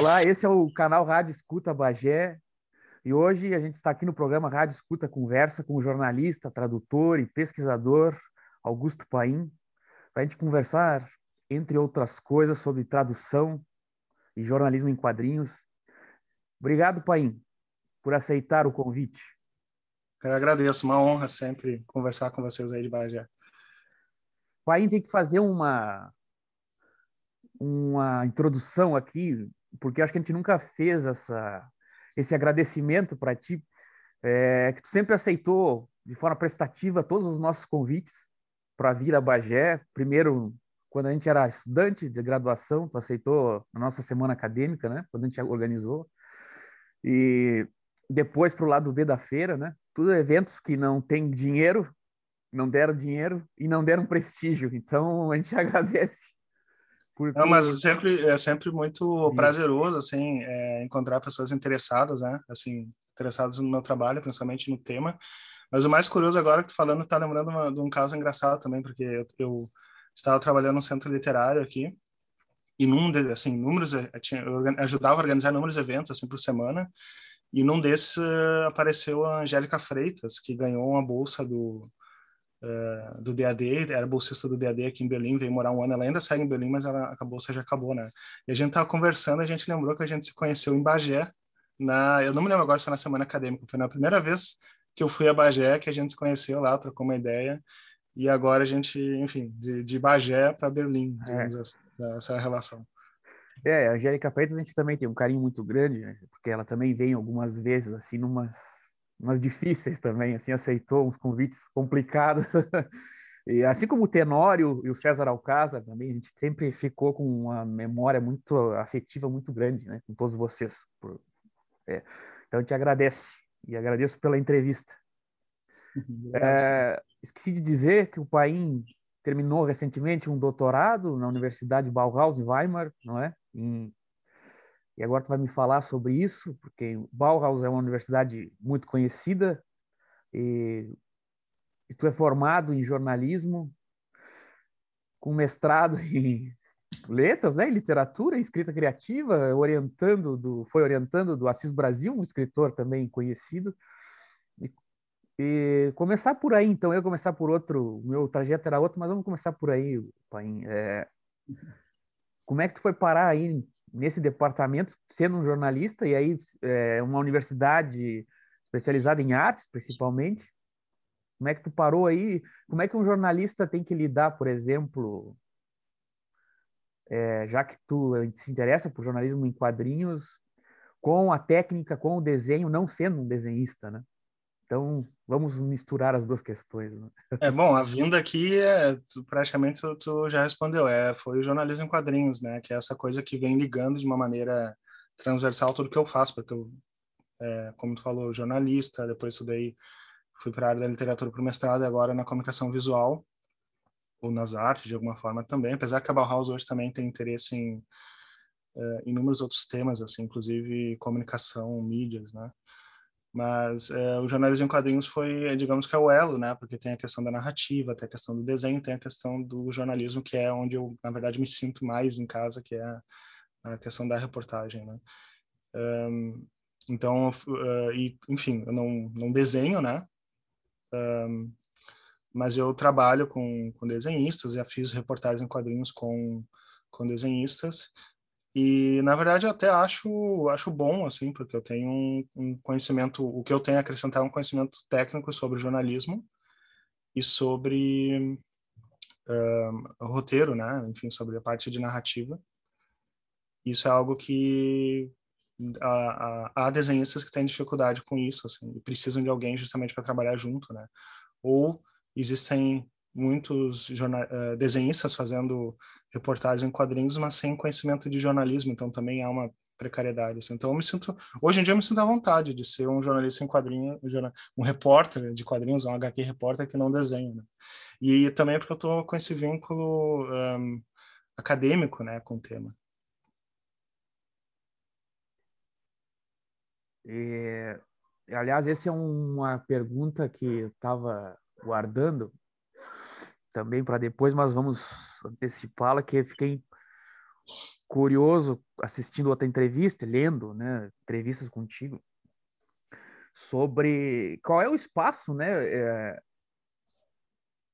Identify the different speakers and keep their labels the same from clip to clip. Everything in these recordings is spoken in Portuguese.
Speaker 1: Olá, esse é o canal Rádio Escuta Bagé. E hoje a gente está aqui no programa Rádio Escuta Conversa com o jornalista, tradutor e pesquisador Augusto Paim, para a gente conversar, entre outras coisas, sobre tradução e jornalismo em quadrinhos. Obrigado, Paim, por aceitar o convite.
Speaker 2: Eu agradeço, uma honra sempre conversar com vocês aí de Bagé.
Speaker 1: Paim tem que fazer uma uma introdução aqui, porque acho que a gente nunca fez essa, esse agradecimento para ti, é, que tu sempre aceitou de forma prestativa todos os nossos convites para vir a Bagé. Primeiro, quando a gente era estudante de graduação, tu aceitou a nossa semana acadêmica, né? Quando a gente organizou. E depois para o lado B da feira, né? Tudo eventos que não tem dinheiro, não deram dinheiro e não deram prestígio. Então a gente agradece
Speaker 2: porque... Não, mas sempre é sempre muito prazeroso assim é, encontrar pessoas interessadas, né? Assim, interessadas no meu trabalho, principalmente no tema. Mas o mais curioso agora que tu falando, tá lembrando uma, de um caso engraçado também, porque eu, eu, estava trabalhando no centro literário aqui e num de, assim, números eu, tinha, eu ajudava a organizar números eventos assim por semana. E num desses uh, apareceu a Angélica Freitas, que ganhou uma bolsa do uh, do DAD, era bolsista do DAD aqui em Berlim, veio morar um ano, ela ainda segue em Berlim, mas ela, a bolsa já acabou, né? E a gente tava conversando, a gente lembrou que a gente se conheceu em Bagé, na, eu não me lembro agora se foi na semana acadêmica, foi na primeira vez que eu fui a Bagé, que a gente se conheceu lá, trocou uma ideia, e agora a gente, enfim, de, de Bagé para Berlim, digamos é. essa, essa relação.
Speaker 1: É, a Angélica Freitas a gente também tem um carinho muito grande, né? porque ela também vem algumas vezes, assim, numas umas difíceis também, assim, aceitou uns convites complicados. e assim como o Tenório e o César Alcázar também, a gente sempre ficou com uma memória muito afetiva muito grande, né, com todos vocês. Por, é. Então, a gente agradece e agradeço pela entrevista. É, esqueci de dizer que o Paim terminou recentemente um doutorado na Universidade Bauhaus em Weimar, não é? Em e agora tu vai me falar sobre isso, porque Bauhaus é uma universidade muito conhecida e, e tu é formado em jornalismo, com mestrado em letras, né, em literatura, em escrita criativa, orientando do, foi orientando do Assis Brasil, um escritor também conhecido. E, e começar por aí, então, eu começar por outro, meu trajeto era outro, mas vamos começar por aí, Paim. É, como é que tu foi parar aí nesse departamento, sendo um jornalista, e aí é, uma universidade especializada em artes, principalmente. Como é que tu parou aí? Como é que um jornalista tem que lidar, por exemplo, é, já que tu se interessa por jornalismo em quadrinhos, com a técnica, com o desenho, não sendo um desenhista, né? Então, vamos misturar as duas questões. Né?
Speaker 2: É bom, a vinda aqui é tu, praticamente tu, tu, já respondeu, é foi o jornalismo em quadrinhos, né? Que é essa coisa que vem ligando de uma maneira transversal tudo que eu faço, porque eu, é, como tu falou, jornalista, depois estudei, fui para a área da literatura para o mestrado e agora na comunicação visual ou nas artes de alguma forma também, apesar que a Bauhaus hoje também tem interesse em é, inúmeros outros temas, assim, inclusive comunicação, mídias, né? Mas é, o jornalismo em quadrinhos foi, digamos que é o elo, né? Porque tem a questão da narrativa, tem a questão do desenho, tem a questão do jornalismo, que é onde eu, na verdade, me sinto mais em casa, que é a questão da reportagem, né? Um, então, uh, e, enfim, eu não, não desenho, né? Um, mas eu trabalho com, com desenhistas, já fiz reportagens em quadrinhos com, com desenhistas, e, na verdade, eu até acho, acho bom, assim, porque eu tenho um, um conhecimento, o que eu tenho a acrescentar é um conhecimento técnico sobre jornalismo e sobre uh, roteiro, né? Enfim, sobre a parte de narrativa. Isso é algo que há, desenhistas que têm dificuldade com isso, assim, e precisam de alguém justamente para trabalhar junto, né? Ou existem muitos jornal, uh, desenhistas fazendo reportagens em quadrinhos, mas sem conhecimento de jornalismo, então também há uma precariedade. Assim. Então eu me sinto, hoje em dia eu me sinto à vontade de ser um jornalista em quadrinhos, um repórter de quadrinhos, um HQ repórter que não desenha. Né? E também porque eu estou com esse vínculo um, acadêmico, né, com o tema.
Speaker 1: E, aliás, essa é uma pergunta que eu estava guardando também para depois, mas vamos antecipá-la, que fiquei curioso assistindo outra entrevista, lendo, né, entrevistas contigo, sobre qual é o espaço, né, é,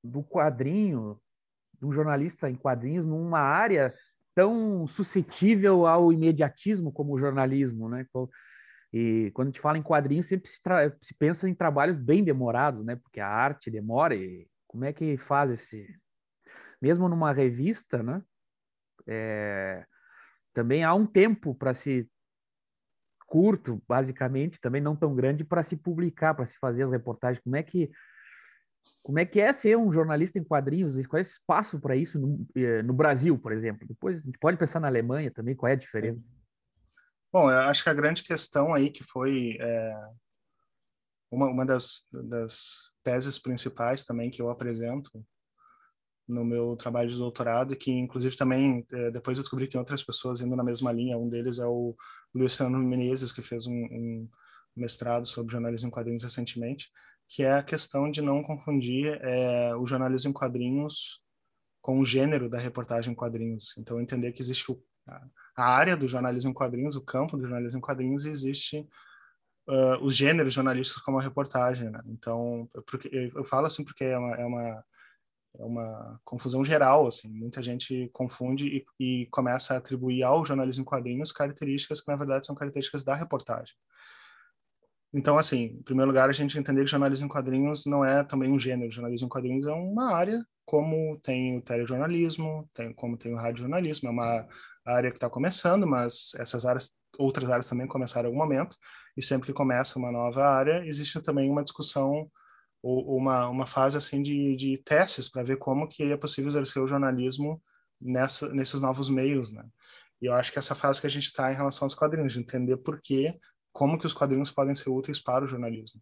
Speaker 1: do quadrinho, do jornalista em quadrinhos numa área tão suscetível ao imediatismo como o jornalismo, né? E quando a gente fala em quadrinhos, sempre se, se, pensa em trabalhos bem demorados, né? Porque a arte demora e como é que faz esse... Mesmo numa revista, né? É... Também há um tempo para se curto, basicamente, também não tão grande para se publicar, para se fazer as reportagens. Como é que como é que é ser um jornalista em quadrinhos? Qual é o espaço para isso no, eh, no, Brasil, por exemplo? Depois a gente pode pensar na Alemanha também, qual é a diferença?
Speaker 2: Bom, eu acho que a grande questão aí que foi é, uma, uma das, das teses principais também que eu apresento no meu trabalho de doutorado, que inclusive também é, depois descobri que tem outras pessoas indo na mesma linha. Um deles é o Luciano Menezes, que fez um, um mestrado sobre jornalismo em quadrinhos recentemente que é a questão de não confundir é, o jornalismo em quadrinhos com o gênero da reportagem em quadrinhos. Então, entender que existe o, a área do jornalismo em quadrinhos, o campo do jornalismo em quadrinhos, e existe uh, os gêneros jornalísticos como a reportagem. Né? Então, porque, eu falo assim porque é uma, é uma, é uma confusão geral. Assim, muita gente confunde e, e começa a atribuir ao jornalismo em quadrinhos características que, na verdade, são características da reportagem. Então, assim, em primeiro lugar, a gente entender que jornalismo em quadrinhos não é também um gênero. Jornalismo em quadrinhos é uma área, como tem o telejornalismo, tem, como tem o radiojornalismo. É uma área que está começando, mas essas áreas, outras áreas também começaram em algum momento. E sempre que começa uma nova área, existe também uma discussão ou uma, uma fase assim de, de testes para ver como que é possível exercer o jornalismo nessa, nesses novos meios, né? E eu acho que essa fase que a gente está em relação aos quadrinhos, de entender por que como que os quadrinhos podem ser úteis para o jornalismo.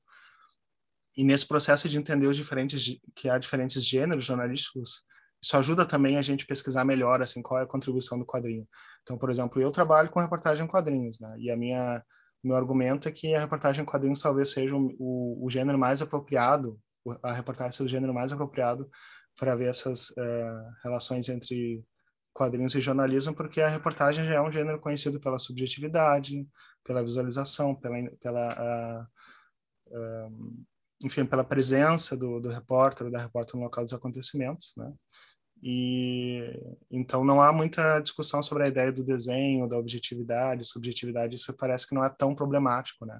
Speaker 2: E nesse processo de entender os diferentes que há diferentes gêneros jornalísticos, isso ajuda também a gente pesquisar melhor assim qual é a contribuição do quadrinho. Então, por exemplo, eu trabalho com reportagem em quadrinhos, né? E a minha meu argumento é que a reportagem em quadrinhos talvez seja o, o gênero mais apropriado, a reportagem seja o gênero mais apropriado para ver essas uh, relações entre quadrinhos e jornalismo, porque a reportagem já é um gênero conhecido pela subjetividade, pela visualização, pela, pela uh, enfim, pela presença do, do repórter, da repórter no local dos acontecimentos, né? E então não há muita discussão sobre a ideia do desenho, da objetividade, subjetividade, isso parece que não é tão problemático, né?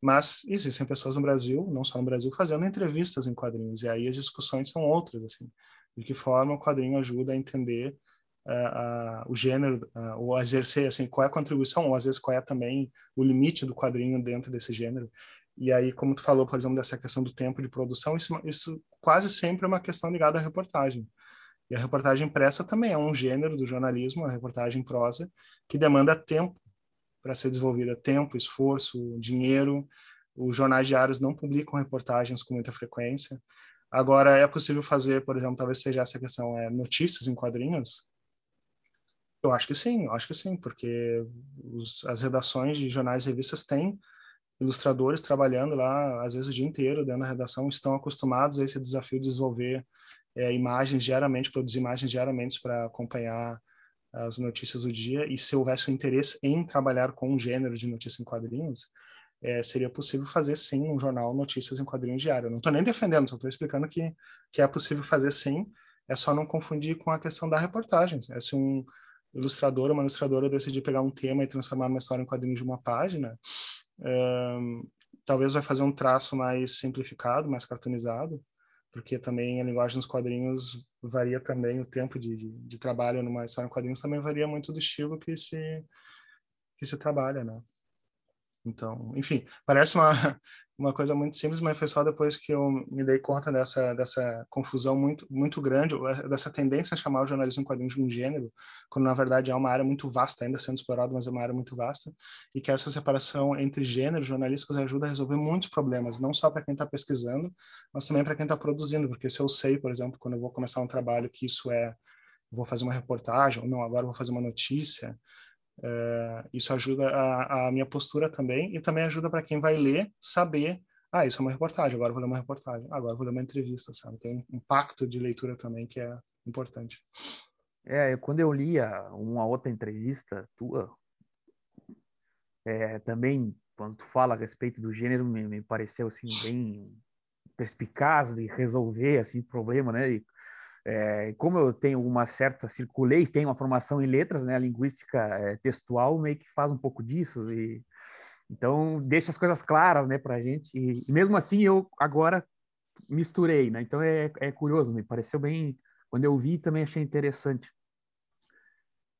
Speaker 2: Mas existem pessoas no Brasil, não só no Brasil, fazendo entrevistas em quadrinhos, e aí as discussões são outras, assim, de que forma o quadrinho ajuda a entender uh, uh, o gênero, uh, ou exercer, assim, qual é a contribuição, ou às vezes qual é também o limite do quadrinho dentro desse gênero. E aí, como tu falou, por exemplo, dessa questão do tempo de produção, isso, isso quase sempre é uma questão ligada à reportagem. E a reportagem impressa também é um gênero do jornalismo, a reportagem prosa, que demanda tempo para ser desenvolvida, tempo, esforço, dinheiro. Os jornais diários não publicam reportagens com muita frequência. Agora, é possível fazer, por exemplo, talvez seja essa questão, é, notícias em quadrinhos, eu acho que sim, eu acho que sim, porque os, as redações de jornais e revistas têm ilustradores trabalhando lá, às vezes o dia inteiro dentro da redação, estão acostumados a esse desafio de desenvolver é, imagens diariamente, produzir imagens diariamente para acompanhar as notícias do dia, e se houvesse um interesse em trabalhar com um gênero de notícias em quadrinhos, é, seria possível fazer sim um jornal notícias em quadrinhos diário. Não estou nem defendendo, só estou explicando que, que é possível fazer sim, é só não confundir com a questão da reportagem. É se um, ilustrador, uma ilustradora decidir pegar um tema e transformar uma história em quadrinhos de uma página, um, talvez vai fazer um traço mais simplificado, mais cartoonizado, porque também a linguagem dos quadrinhos varia também, o tempo de, de, de, trabalho numa história em quadrinhos também varia muito do estilo que se, que se trabalha, né? Então, enfim, parece uma, uma coisa muito simples, mas foi só depois que eu me dei conta dessa, dessa confusão muito, muito grande, dessa tendência a chamar o jornalismo em de um gênero, quando na verdade é uma área muito vasta, ainda sendo explorada, mas é uma área muito vasta, e que essa separação entre gêneros jornalísticos ajuda a resolver muitos problemas, não só para quem está pesquisando, mas também para quem está produzindo, porque se eu sei, por exemplo, quando eu vou começar um trabalho que isso é, vou fazer uma reportagem, ou não, agora vou fazer uma notícia, é, isso ajuda a, a, minha postura também e também ajuda para quem vai ler saber, ah, isso é uma reportagem, agora vou ler uma reportagem, agora vou ler uma entrevista, sabe? Tem um pacto de leitura também que é importante.
Speaker 1: É, quando eu lia uma outra entrevista tua, é, também quando tu fala a respeito do gênero, me, me pareceu assim bem perspicaz de resolver assim problema, né? E, é, como eu tenho uma certa circulei, tenho uma formação em letras, né? Linguística é, textual meio que faz um pouco disso e então deixa as coisas claras, né, para a gente. E, e, mesmo assim eu agora misturei, né? Então é, é curioso, me pareceu bem. Quando eu vi também achei interessante.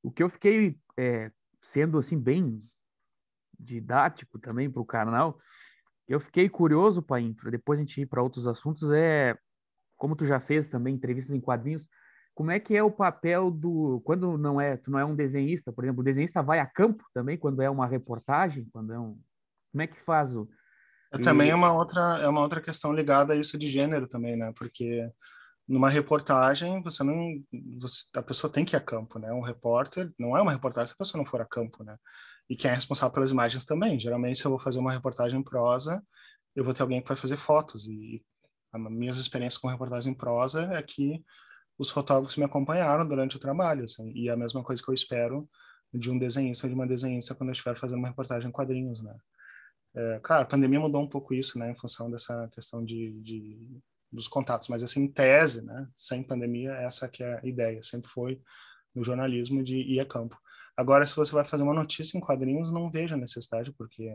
Speaker 1: O que eu fiquei é, sendo assim bem didático também para o canal, eu fiquei curioso, para depois a gente ir para outros assuntos, é como tu já fez também entrevistas em quadrinhos, como é que é o papel do quando não é tu não é um desenhista, por exemplo, o desenhista vai a campo também quando é uma reportagem, quando é um como é que faz o
Speaker 2: é, Também é uma outra é uma outra questão ligada a isso de gênero também, né? Porque numa reportagem você não você, a pessoa tem que ir a campo, né? Um repórter não é uma reportagem se a pessoa não for a campo, né? E quem é responsável pelas imagens também. Geralmente, se eu vou fazer uma reportagem em prosa, eu vou ter alguém que vai fazer fotos e as minhas experiências com reportagem em prosa é que os fotógrafos me acompanharam durante o trabalho, assim, e é a mesma coisa que eu espero de um desenhista ou de uma desenhista quando eu estiver fazendo uma reportagem em quadrinhos, né? É, claro, a pandemia mudou um pouco isso, né, em função dessa questão de, de dos contatos, mas assim, em tese, né, sem pandemia, essa que é a ideia, sempre foi no jornalismo de ir a campo. Agora, se você vai fazer uma notícia em quadrinhos, não vejo a necessidade, porque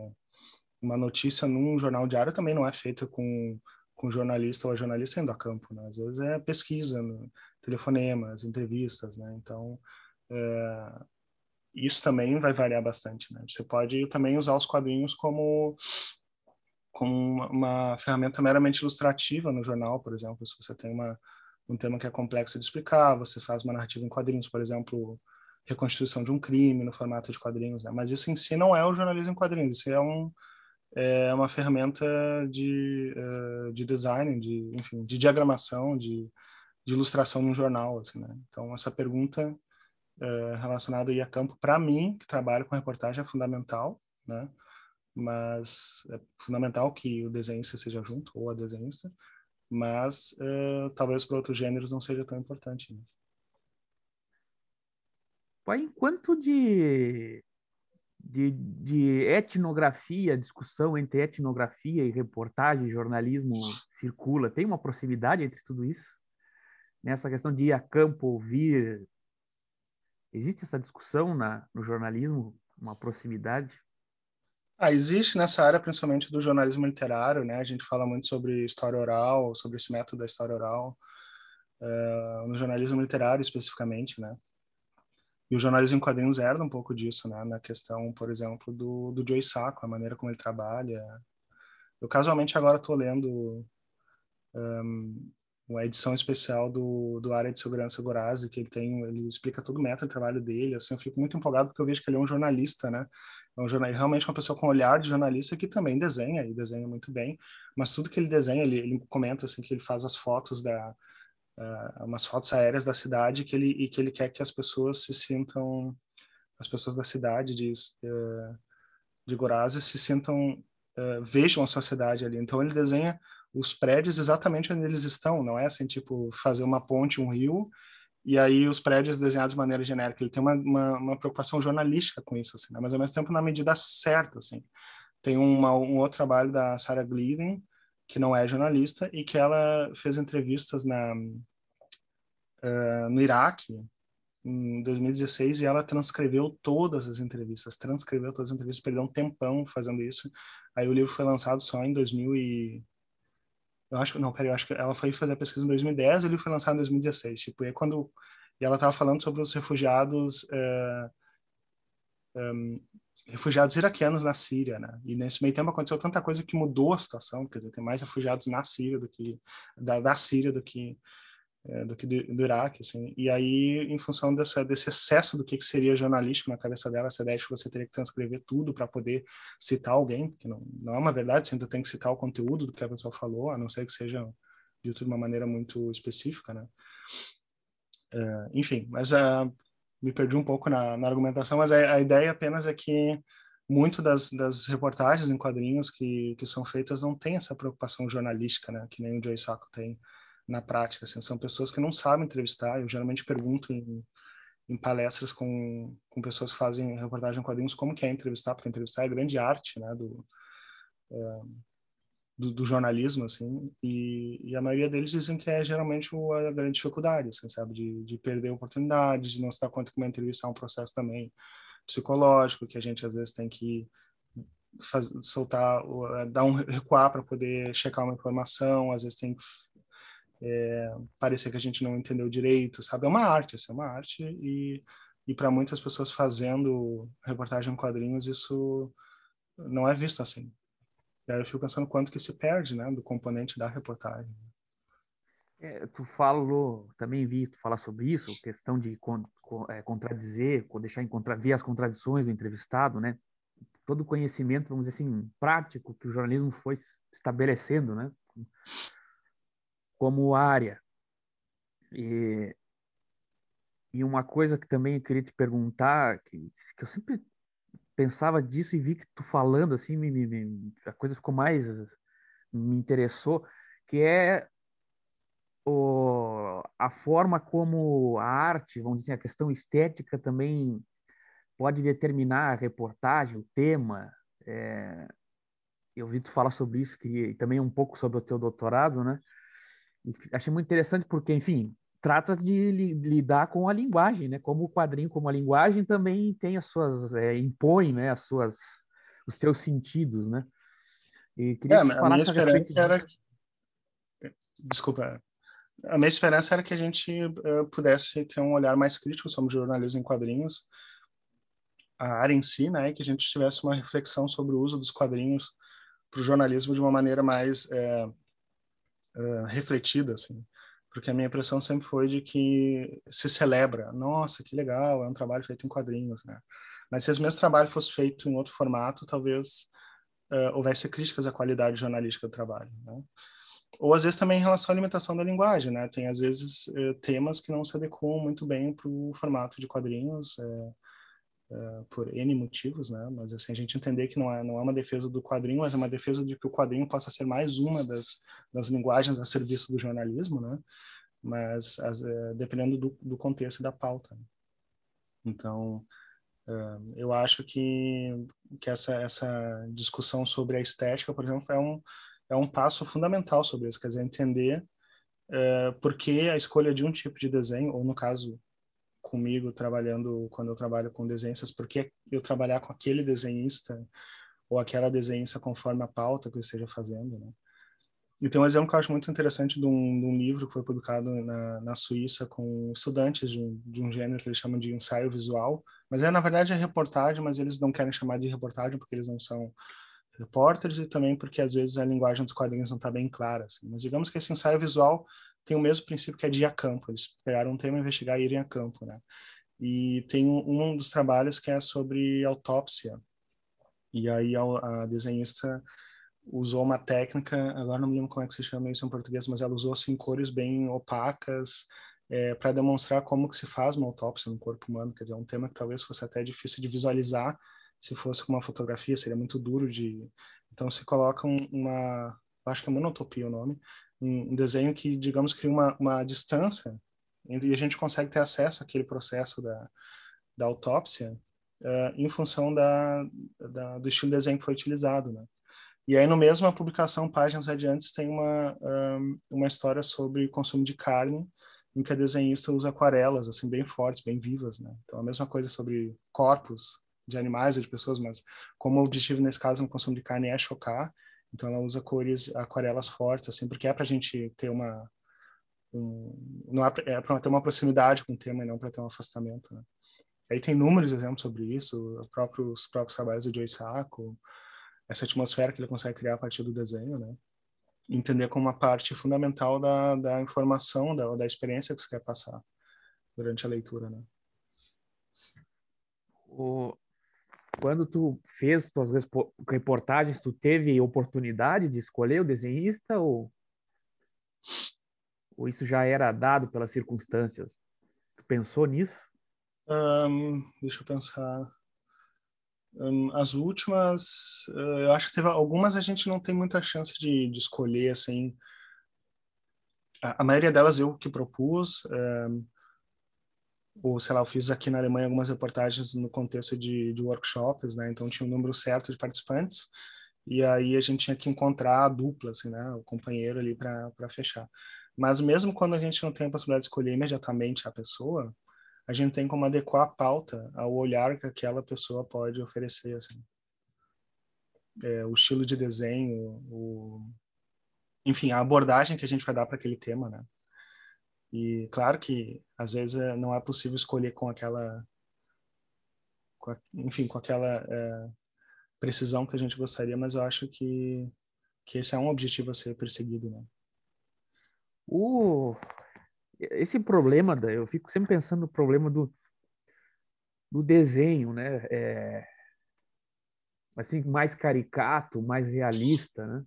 Speaker 2: uma notícia num jornal diário também não é feita com com jornalista ou a jornalista indo a campo, né? Às vezes é pesquisa, no, telefonemas, entrevistas, né? Então, é, isso também vai variar bastante, né? Você pode também usar os quadrinhos como como uma, ferramenta meramente ilustrativa no jornal, por exemplo, se você tem uma um tema que é complexo de explicar, você faz uma narrativa em quadrinhos, por exemplo, reconstituição de um crime no formato de quadrinhos, né? Mas isso em si não é o jornalismo em quadrinhos, isso é um é uma ferramenta de, uh, de design, de, enfim, de diagramação, de, de ilustração num jornal, assim, né? Então, essa pergunta uh, relacionada a campo, para mim, que trabalho com reportagem, é fundamental, né? Mas é fundamental que o desenhista seja junto, ou a desenhista, mas uh, talvez para outros gêneros não seja tão importante. Né?
Speaker 1: Enquanto de de, de etnografia, discussão entre etnografia e reportagem, jornalismo circula? Tem uma proximidade entre tudo isso? Nessa questão de ir a campo, ouvir, existe essa discussão na, no jornalismo, uma proximidade?
Speaker 2: Ah, existe nessa área, principalmente do jornalismo literário, né? A gente fala muito sobre história oral, sobre esse método da história oral, uh, no jornalismo literário especificamente, né? E o jornalismo em quadrinhos herda um pouco disso, né? Na questão, por exemplo, do, do Joey Sacco, a maneira como ele trabalha. Eu casualmente agora estou lendo um, uma edição especial do, do Área de Segurança Gorazzi, que ele tem, ele explica todo o método de trabalho dele, assim, eu fico muito empolgado porque eu vejo que ele é um jornalista, né? É um jornal, realmente uma pessoa com olhar de jornalista que também desenha, e desenha muito bem, mas tudo que ele desenha, ele, ele comenta, assim, que ele faz as fotos da, uh, umas fotos aéreas da cidade que ele e que ele quer que as pessoas se sintam as pessoas da cidade de uh, de Gorazes se sintam uh, vejam a sua cidade ali. Então ele desenha os prédios exatamente onde eles estão não é assim tipo fazer uma ponte um rio e aí os prédios desenhados de maneira genérica. Ele tem uma, uma, uma preocupação jornalística com isso assim né? mas ao mesmo tempo na medida certa assim. Tem uma, um outro trabalho da Sarah Glidden que não é jornalista e que ela fez entrevistas na uh, no Iraque em 2016 e ela transcreveu todas as entrevistas, transcreveu todas as entrevistas, perdeu um tempão fazendo isso. Aí o livro foi lançado só em 2000 e eu acho que não, peraí, eu acho que ela foi fazer a pesquisa em 2010 e o livro foi lançado em 2016. Tipo, e quando e ela estava falando sobre os refugiados uh, um, refugiados iraquianos na Síria, né? E nesse meio tempo aconteceu tanta coisa que mudou a situação, quer dizer, tem mais refugiados na Síria do que da, da Síria do que é, do que do, do, Iraque, assim. E aí, em função dessa, desse excesso do que, que seria jornalístico na cabeça dela, essa ideia de que você teria que transcrever tudo para poder citar alguém, que não, não é uma verdade, você ainda tem que citar o conteúdo do que a pessoa falou, a não ser que seja dito de uma maneira muito específica, né? Uh, enfim, mas uh, me perdi um pouco na, na argumentação, mas a, a, ideia apenas é que muito das, das reportagens em quadrinhos que, que são feitas não tem essa preocupação jornalística, né? Que nem o Joey Sacco tem na prática. Assim, são pessoas que não sabem entrevistar. Eu geralmente pergunto em, em palestras com, com pessoas que fazem reportagem em quadrinhos como que é entrevistar, porque entrevistar é grande arte, né, do, é, do, do, jornalismo, assim, e, e, a maioria deles dizem que é geralmente a grande dificuldade, assim, sabe, de, de perder oportunidades, de não se dar conta que uma entrevista é um processo também psicológico, que a gente às vezes tem que faz, soltar, dar um recuar para poder checar uma informação, às vezes tem que é, parecer que a gente não entendeu direito, sabe? É uma arte, assim, é uma arte e, e para muitas pessoas fazendo reportagem em quadrinhos isso não é visto assim. E aí eu fico pensando quanto que se perde, né, do componente da reportagem.
Speaker 1: É, tu falou, também vi tu falar sobre isso, questão de con, con, é, contradizer, deixar em contra, ver as contradições do entrevistado, né? Todo o conhecimento, vamos dizer assim, prático que o jornalismo foi estabelecendo, né? Como área. E, e uma coisa que também eu queria te perguntar, que, que eu sempre pensava disso e vi que tu falando assim, me, me, a coisa ficou mais me interessou, que é o, a forma como a arte, vamos dizer, a questão estética também pode determinar a reportagem, o tema. É, eu vi tu falar sobre isso que, e também um pouco sobre o teu doutorado, né? Achei muito interessante porque, enfim, trata de lidar com a linguagem, né? Como o quadrinho, como a linguagem também tem as suas é, impõe, né? As suas os seus sentidos, né?
Speaker 2: E queria é, que a minha esperança era que... desculpa a minha esperança era que a gente uh, pudesse ter um olhar mais crítico sobre jornalismo em quadrinhos, a área em si, né, e que a gente tivesse uma reflexão sobre o uso dos quadrinhos para o jornalismo de uma maneira mais é, é, refletida, assim, porque a minha impressão sempre foi de que se celebra, nossa, que legal, é um trabalho feito em quadrinhos, né? Mas se esse mesmo trabalho fosse feito em outro formato, talvez uh, houvesse críticas à qualidade jornalística do trabalho, né? ou às vezes também em relação à alimentação da linguagem, né? Tem às vezes eh, temas que não se adequam muito bem para o formato de quadrinhos, eh, eh, por N motivos, né? Mas assim a gente entender que não é não é uma defesa do quadrinho, mas é uma defesa de que o quadrinho possa ser mais uma das, das linguagens a serviço do jornalismo, né? Mas as, dependendo do, do contexto e da pauta. Né? Então eu acho que que essa essa discussão sobre a estética, por exemplo, é um é um passo fundamental sobre isso, quer dizer, entender é, por que a escolha de um tipo de desenho, ou no caso comigo trabalhando, quando eu trabalho com desenhistas, por que eu trabalhar com aquele desenhista ou aquela desenhista conforme a pauta que eu esteja fazendo, né? E tem um exemplo que eu acho muito interessante de um, de um livro que foi publicado na, na Suíça com estudantes de um, de um gênero que eles chamam de ensaio visual, mas é na verdade é reportagem, mas eles não querem chamar de reportagem porque eles não são repórteres e também porque às vezes a linguagem dos quadrinhos não está bem clara. Assim. Mas digamos que esse ensaio visual tem o mesmo princípio que é de ir a campo. Eles pegaram um tema, investigar e irem a campo, né? E tem um, um dos trabalhos que é sobre autópsia. E aí a, a, desenhista usou uma técnica, agora não me lembro como é que se chama isso em português, mas ela usou assim cores bem opacas é, para demonstrar como que se faz uma autópsia no corpo humano. Quer dizer, é um tema que talvez fosse até difícil de visualizar se fosse com uma fotografia, seria muito duro de. Então, se coloca uma. Acho que é monotopia o nome. Um desenho que, digamos, cria uma, uma distância e a gente consegue ter acesso àquele processo da, da autópsia uh, em função da, da, do estilo de desenho que foi utilizado, né? E aí, no mesmo a publicação, páginas adiantes, tem uma, um, uma história sobre consumo de carne, em que a desenhista usa aquarelas, assim, bem fortes, bem vivas, né? Então, a mesma coisa sobre corpos, de animais ou de pessoas, mas como o objetivo nesse caso no consumo de carne é chocar, então ela usa cores, aquarelas fortes, assim, porque é para a gente ter uma um, não é para ter uma proximidade com o tema e não para ter um afastamento, né? Aí tem inúmeros exemplos sobre isso, os próprios, os próprios trabalhos do Joe Sacco, essa atmosfera que ele consegue criar a partir do desenho, né? Entender como uma parte fundamental da, da informação, da, da experiência que você quer passar durante a leitura, né?
Speaker 1: O, quando tu fez tuas reportagens, tu teve oportunidade de escolher o desenhista ou, ou isso já era dado pelas circunstâncias? Tu pensou nisso?
Speaker 2: Um, deixa eu pensar. Um, as últimas, uh, eu acho que teve algumas a gente não tem muita chance de, de escolher assim. A, a, maioria delas eu que propus. Um, ou sei lá, eu fiz aqui na Alemanha algumas reportagens no contexto de, de workshops, né? Então tinha um número certo de participantes e aí a gente tinha que encontrar a dupla, assim, né? O companheiro ali para fechar. Mas mesmo quando a gente não tem a possibilidade de escolher imediatamente a pessoa, a gente tem como adequar a pauta ao olhar que aquela pessoa pode oferecer, assim. É, o estilo de desenho, o... enfim, a abordagem que a gente vai dar para aquele tema, né? E claro que às vezes é, não é possível escolher com aquela, com a, enfim, com aquela é, precisão que a gente gostaria, mas eu acho que que esse é um objetivo a ser perseguido, né?
Speaker 1: O esse problema, eu fico sempre pensando no problema do, do desenho, né? É, assim, mais caricato, mais realista, né?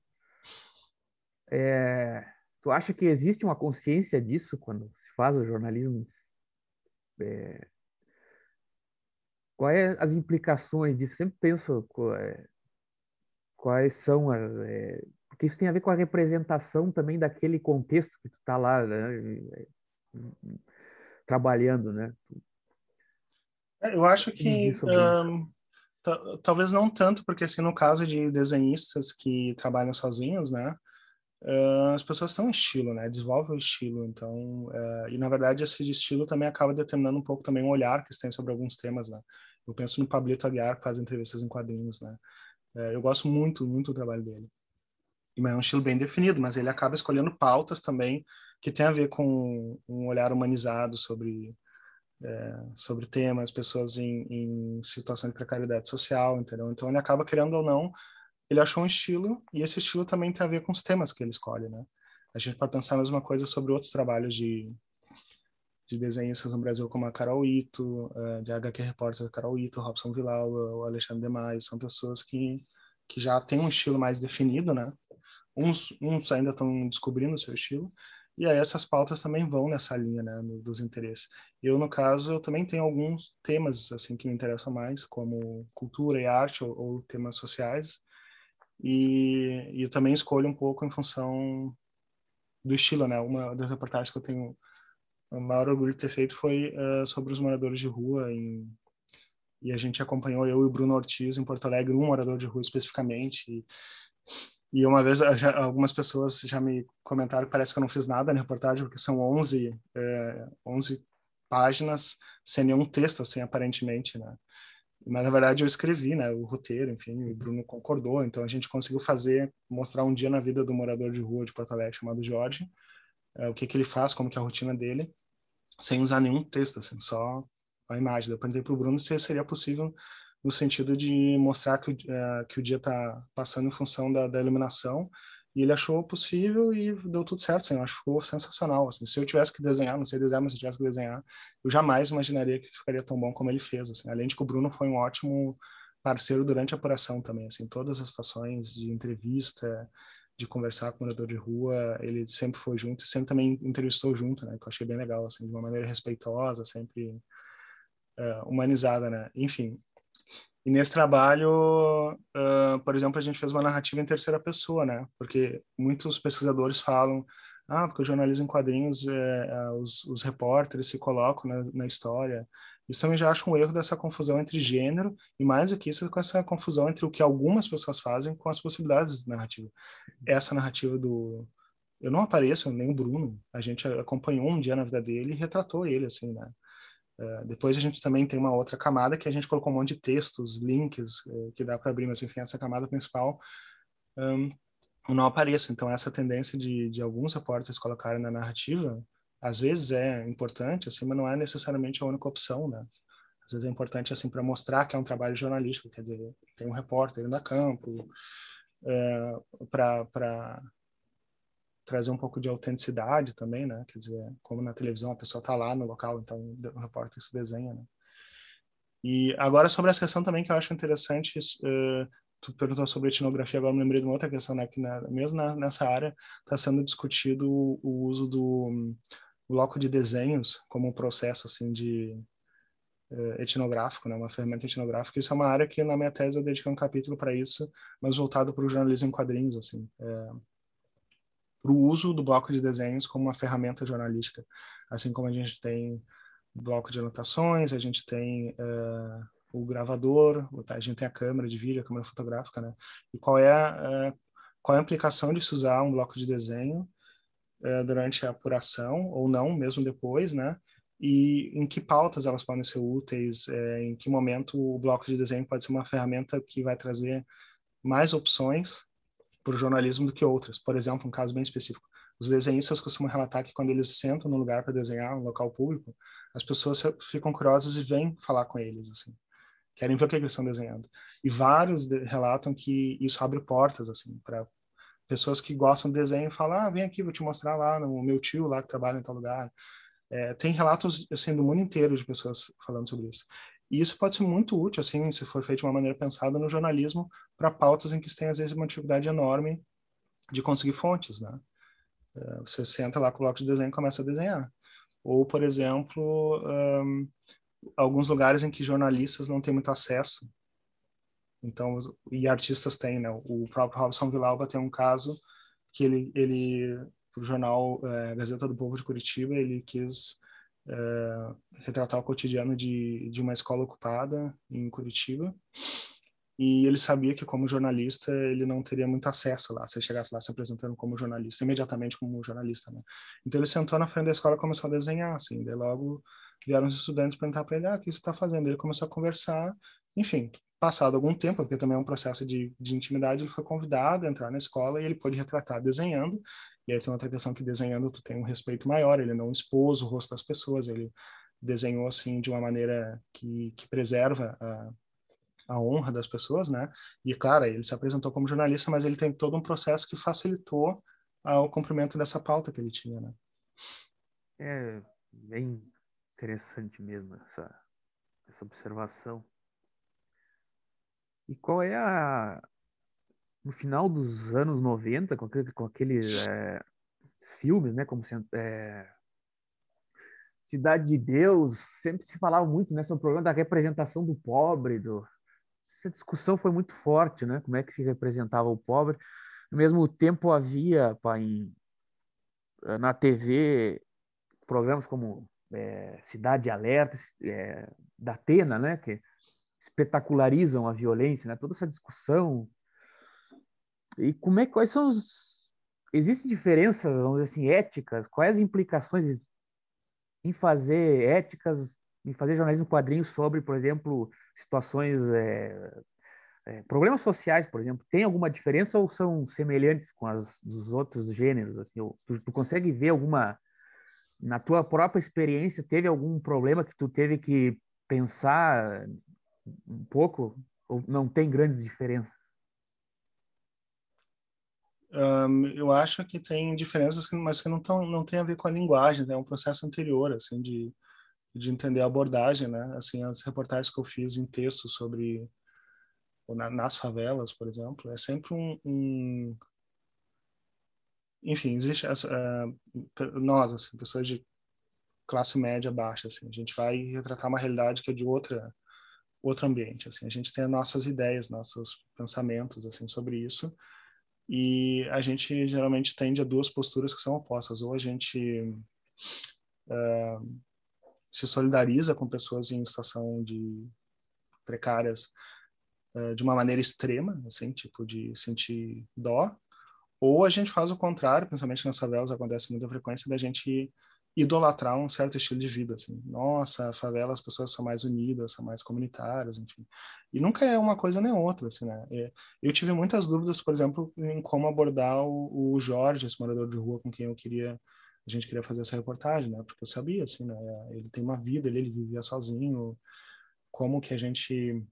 Speaker 1: É, tu acha que existe uma consciência disso quando se faz o jornalismo? É, quais as implicações disso? Sempre penso é, quais são as é, porque isso tem a ver com a representação também daquele contexto que tu está lá, né? trabalhando, né?
Speaker 2: É, eu acho que um, talvez não tanto, porque assim no caso de desenhistas que trabalham sozinhos, né? Uh, as pessoas têm um estilo, né? Desenvolvem o estilo, então uh, e na verdade esse estilo também acaba determinando um pouco também o olhar que eles têm sobre alguns temas, né? Eu penso no Pablito Aguiar que faz entrevistas em quadrinhos, né? Uh, eu gosto muito, muito do trabalho dele. E é um estilo bem definido, mas ele acaba escolhendo pautas também que tem a ver com um olhar humanizado sobre é, sobre temas, pessoas em, em situação de precariedade social, entendeu? Então ele acaba querendo ou não, ele achou um estilo e esse estilo também tem a ver com os temas que ele escolhe, né? A gente pode pensar a mesma coisa sobre outros trabalhos de de desenhistas no Brasil como a Carol Ito, uh, de HQ Repórter Carol Ito, Robson Vilau, o Alexandre Demais, são pessoas que que já têm um estilo mais definido, né? Uns, uns ainda estão descobrindo o seu estilo, e aí essas pautas também vão nessa linha, né, dos interesses. Eu, no caso, eu também tenho alguns temas, assim, que me interessam mais, como cultura e arte, ou, ou temas sociais, e, e também escolho um pouco em função do estilo, né? Uma das reportagens que eu tenho o maior orgulho de ter feito foi uh, sobre os moradores de rua em, e a gente acompanhou eu e o Bruno Ortiz em Porto Alegre, um morador de rua especificamente, e e uma vez já, algumas pessoas já me comentaram que parece que eu não fiz nada na reportagem, porque são 11, é, 11 páginas sem nenhum texto, assim, aparentemente, né? Mas, na verdade, eu escrevi, né, o roteiro, enfim, o Bruno concordou, então a gente conseguiu fazer, mostrar um dia na vida do morador de rua de Porto Alegre chamado Jorge, é, o que que ele faz, como que é a rotina dele, sem usar nenhum texto, assim, só a imagem. Eu perguntei para o Bruno se seria possível no sentido de mostrar que, uh, que o dia está passando em função da, da, iluminação e ele achou possível e deu tudo certo, assim, eu acho que ficou sensacional, assim, se eu tivesse que desenhar, não sei desenhar, mas se eu tivesse que desenhar, eu jamais imaginaria que ficaria tão bom como ele fez, assim, além de que o Bruno foi um ótimo parceiro durante a apuração também, assim, todas as estações de entrevista, de conversar com o morador de rua, ele sempre foi junto e sempre também entrevistou junto, né, que eu achei bem legal, assim, de uma maneira respeitosa, sempre uh, humanizada, né, enfim, e nesse trabalho, uh, por exemplo, a gente fez uma narrativa em terceira pessoa, né? Porque muitos pesquisadores falam, ah, porque o jornalismo em quadrinhos, é, é, os, os repórteres se colocam na, na história. Isso também já acho um erro dessa confusão entre gênero e mais do que isso, com essa confusão entre o que algumas pessoas fazem com as possibilidades de narrativa. Essa narrativa do... Eu não apareço, nem o Bruno. A gente acompanhou um dia na vida dele e retratou ele, assim, né? Uh, depois a gente também tem uma outra camada que a gente colocou um monte de textos, links uh, que dá para abrir, mas enfim, essa camada principal um, não apareço. Então, essa tendência de, de alguns repórteres colocarem na narrativa, às vezes é importante, assim, mas não é necessariamente a única opção, né? Às vezes é importante, assim, para mostrar que é um trabalho jornalístico, quer dizer, tem um repórter indo a campo, uh, para trazer um pouco de autenticidade também, né? Quer dizer, como na televisão a pessoa está lá no local, então o repórter se desenha, né? E agora sobre essa questão também que eu acho interessante, uh, tu perguntou sobre etnografia, agora me lembrei de uma outra questão, né? Que na, mesmo na, nessa área está sendo discutido o, o uso do um, bloco de desenhos como um processo assim de uh, etnográfico, né? Uma ferramenta etnográfica. Isso é uma área que na minha tese eu dediquei um capítulo para isso, mas voltado para o jornalismo em quadrinhos, assim. É, para o uso do bloco de desenhos como uma ferramenta jornalística, assim como a gente tem bloco de anotações, a gente tem uh, o gravador, a gente tem a câmera de vídeo, a câmera fotográfica, né? E qual é a, qual é a implicação de se usar um bloco de desenho uh, durante a apuração ou não, mesmo depois, né? E em que pautas elas podem ser úteis, em que momento o bloco de desenho pode ser uma ferramenta que vai trazer mais opções o jornalismo do que outras. Por exemplo, um caso bem específico. Os desenhistas costumam relatar que quando eles sentam no lugar para desenhar, um local público, as pessoas ficam curiosas e vêm falar com eles, assim. Querem ver o que eles estão desenhando. E vários de, relatam que isso abre portas, assim, para pessoas que gostam de desenho falam, ah, vem aqui, vou te mostrar lá, no meu tio lá que trabalha em tal lugar. É, tem relatos, assim, do mundo inteiro de pessoas falando sobre isso. E isso pode ser muito útil, assim, se for feito de uma maneira pensada no jornalismo, para pautas em que tem, às vezes, uma dificuldade enorme de conseguir fontes, né? É, você senta lá com o bloco de desenho e começa a desenhar. Ou, por exemplo, um, alguns lugares em que jornalistas não têm muito acesso. Então, e artistas têm, né? O próprio Robson Villalba tem um caso que ele, ele o jornal é, Gazeta do Povo de Curitiba, ele quis é, retratar o cotidiano de, de uma escola ocupada em Curitiba e ele sabia que como jornalista ele não teria muito acesso lá, se ele chegasse lá se apresentando como jornalista, imediatamente como jornalista, né? Então ele sentou na frente da escola e começou a desenhar, assim, daí logo vieram os estudantes perguntar para ele, ah, o que você está fazendo? Ele começou a conversar, enfim, passado algum tempo, porque também é um processo de, de intimidade, ele foi convidado a entrar na escola e ele pôde retratar desenhando, e aí tem outra questão que desenhando tu tem um respeito maior, ele não expôs o rosto das pessoas, ele desenhou assim de uma maneira que, que preserva a a honra das pessoas, né? E, claro, ele se apresentou como jornalista, mas ele tem todo um processo que facilitou o cumprimento dessa pauta que ele tinha, né?
Speaker 1: É bem interessante mesmo essa, essa observação. E qual é a. No final dos anos 90, com com aqueles é, filmes, né? Como é, Cidade de Deus, sempre se falava muito né, sobre o problema da representação do pobre, do, essa discussão foi muito forte, né? Como é que se representava o pobre. No mesmo tempo havia pá, em, eh, na TV programas como é, Cidade Alerta, é, da Atena, né? Que espetacularizam a violência, né? Toda essa discussão. E como é quais são os existem diferenças, vamos dizer assim, éticas? Quais as implicações em fazer éticas, em fazer jornalismo quadrinho sobre, por exemplo, situações, é, é, problemas sociais, por exemplo, tem alguma diferença ou são semelhantes com as dos outros gêneros? Assim, ou tu, tu consegue ver alguma na tua própria experiência teve algum problema que tu teve que pensar um pouco ou não tem grandes diferenças?
Speaker 2: Um, eu acho que tem diferenças, mas que não tão, não tem a ver com a linguagem, né? é um processo anterior, assim, de de entender a abordagem, né? Assim, as reportagens que eu fiz em texto sobre na, nas favelas, por exemplo, é sempre um, um enfim, existe uh, nós, assim, pessoas de classe média baixa, assim, a gente vai retratar uma realidade que é de outra outro ambiente, assim, a gente tem as nossas ideias, nossos pensamentos, assim, sobre isso, e a gente geralmente tende a duas posturas que são opostas, ou a gente uh, se solidariza com pessoas em situação de precárias uh, de uma maneira extrema, assim, tipo de sentir dó, ou a gente faz o contrário, principalmente nas favelas acontece muita frequência da gente idolatrar um certo estilo de vida, assim. Nossa, a favela as pessoas são mais unidas, são mais comunitárias, enfim. E nunca é uma coisa nem outra, assim, né? É, eu tive muitas dúvidas, por exemplo, em como abordar o, o Jorge, esse morador de rua com quem eu queria a gente queria fazer essa reportagem, né? Porque eu sabia, assim, né? Ele tem uma vida, ele, ele vivia sozinho, como que a gente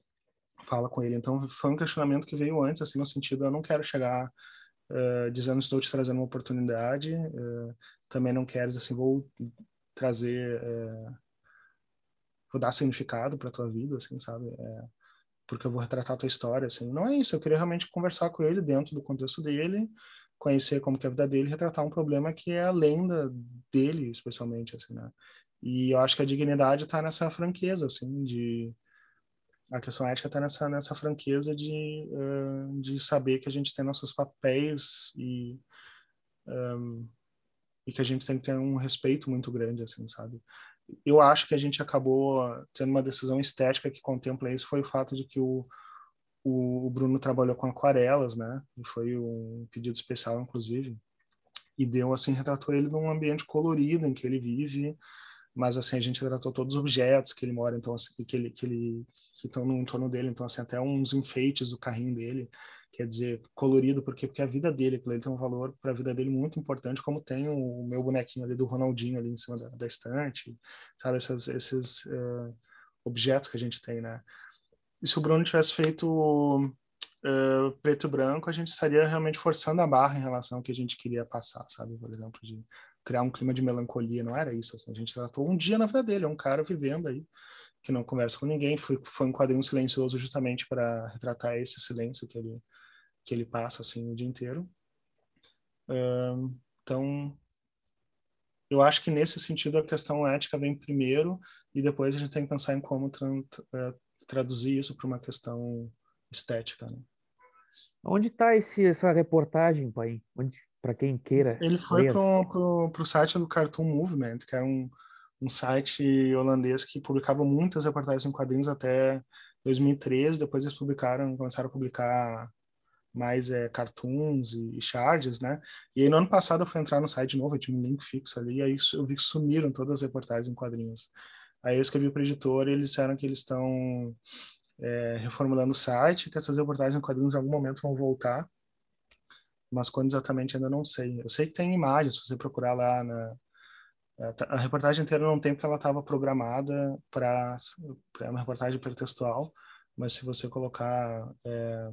Speaker 2: fala com ele. Então, foi um questionamento que veio antes, assim, no sentido, eu não quero chegar uh, dizendo estou te trazendo uma oportunidade, uh, também não quero, assim, vou trazer, uh, vou dar significado para tua vida, assim, sabe? porque eu vou retratar a tua história, assim. Não é isso, eu queria realmente conversar com ele dentro do contexto dele, conhecer como que é a vida dele, retratar um problema que é a lenda dele, especialmente, assim, né? E eu acho que a dignidade está nessa franqueza, assim, de a questão ética está nessa nessa franqueza de uh, de saber que a gente tem nossos papéis e um, e que a gente tem que ter um respeito muito grande, assim, sabe? Eu acho que a gente acabou tendo uma decisão estética que contempla isso, foi o fato de que o, o, Bruno trabalhou com aquarelas, né? E foi um pedido especial, inclusive. E deu, assim, retratou ele num ambiente colorido em que ele vive, mas, assim, a gente retratou todos os objetos que ele mora, então, assim, que ele, que ele, que estão no entorno dele, então, assim, até uns enfeites do carrinho dele quer dizer, colorido, porque, porque a vida dele, ele tem um valor para a vida dele muito importante, como tem o, meu bonequinho ali do Ronaldinho ali em cima da, da estante, sabe, Essas, esses uh, objetos que a gente tem, né? E se o Bruno tivesse feito uh, preto e branco, a gente estaria realmente forçando a barra em relação ao que a gente queria passar, sabe? Por exemplo, de criar um clima de melancolia, não era isso, assim, a gente tratou um dia na vida dele, é um cara vivendo aí, que não conversa com ninguém, foi, foi um quadrinho silencioso justamente para retratar esse silêncio que ele que ele passa assim o dia inteiro. então, eu acho que nesse sentido a questão ética vem primeiro e depois a gente tem que pensar em como tra é, traduzir isso para uma questão estética. Né?
Speaker 1: Onde está essa reportagem, pai? Para quem queira.
Speaker 2: Ele foi para o site do Cartoon Movement, que é um, um site holandês que publicava muitas reportagens em quadrinhos até 2013. Depois eles publicaram, começaram a publicar mais é, cartoons e, shards, né? E aí no ano passado eu fui entrar no site de novo, eu tinha um link fixo ali, e aí eu vi que sumiram todas as reportagens em quadrinhos. Aí eu escrevi para o editor e eles disseram que eles estão é, reformulando o site, que essas reportagens em quadrinhos em algum momento vão voltar, mas quando exatamente ainda não sei. Eu sei que tem imagens, se você procurar lá na, a reportagem inteira não tem porque ela estava programada para é uma reportagem hipertextual, mas se você colocar é,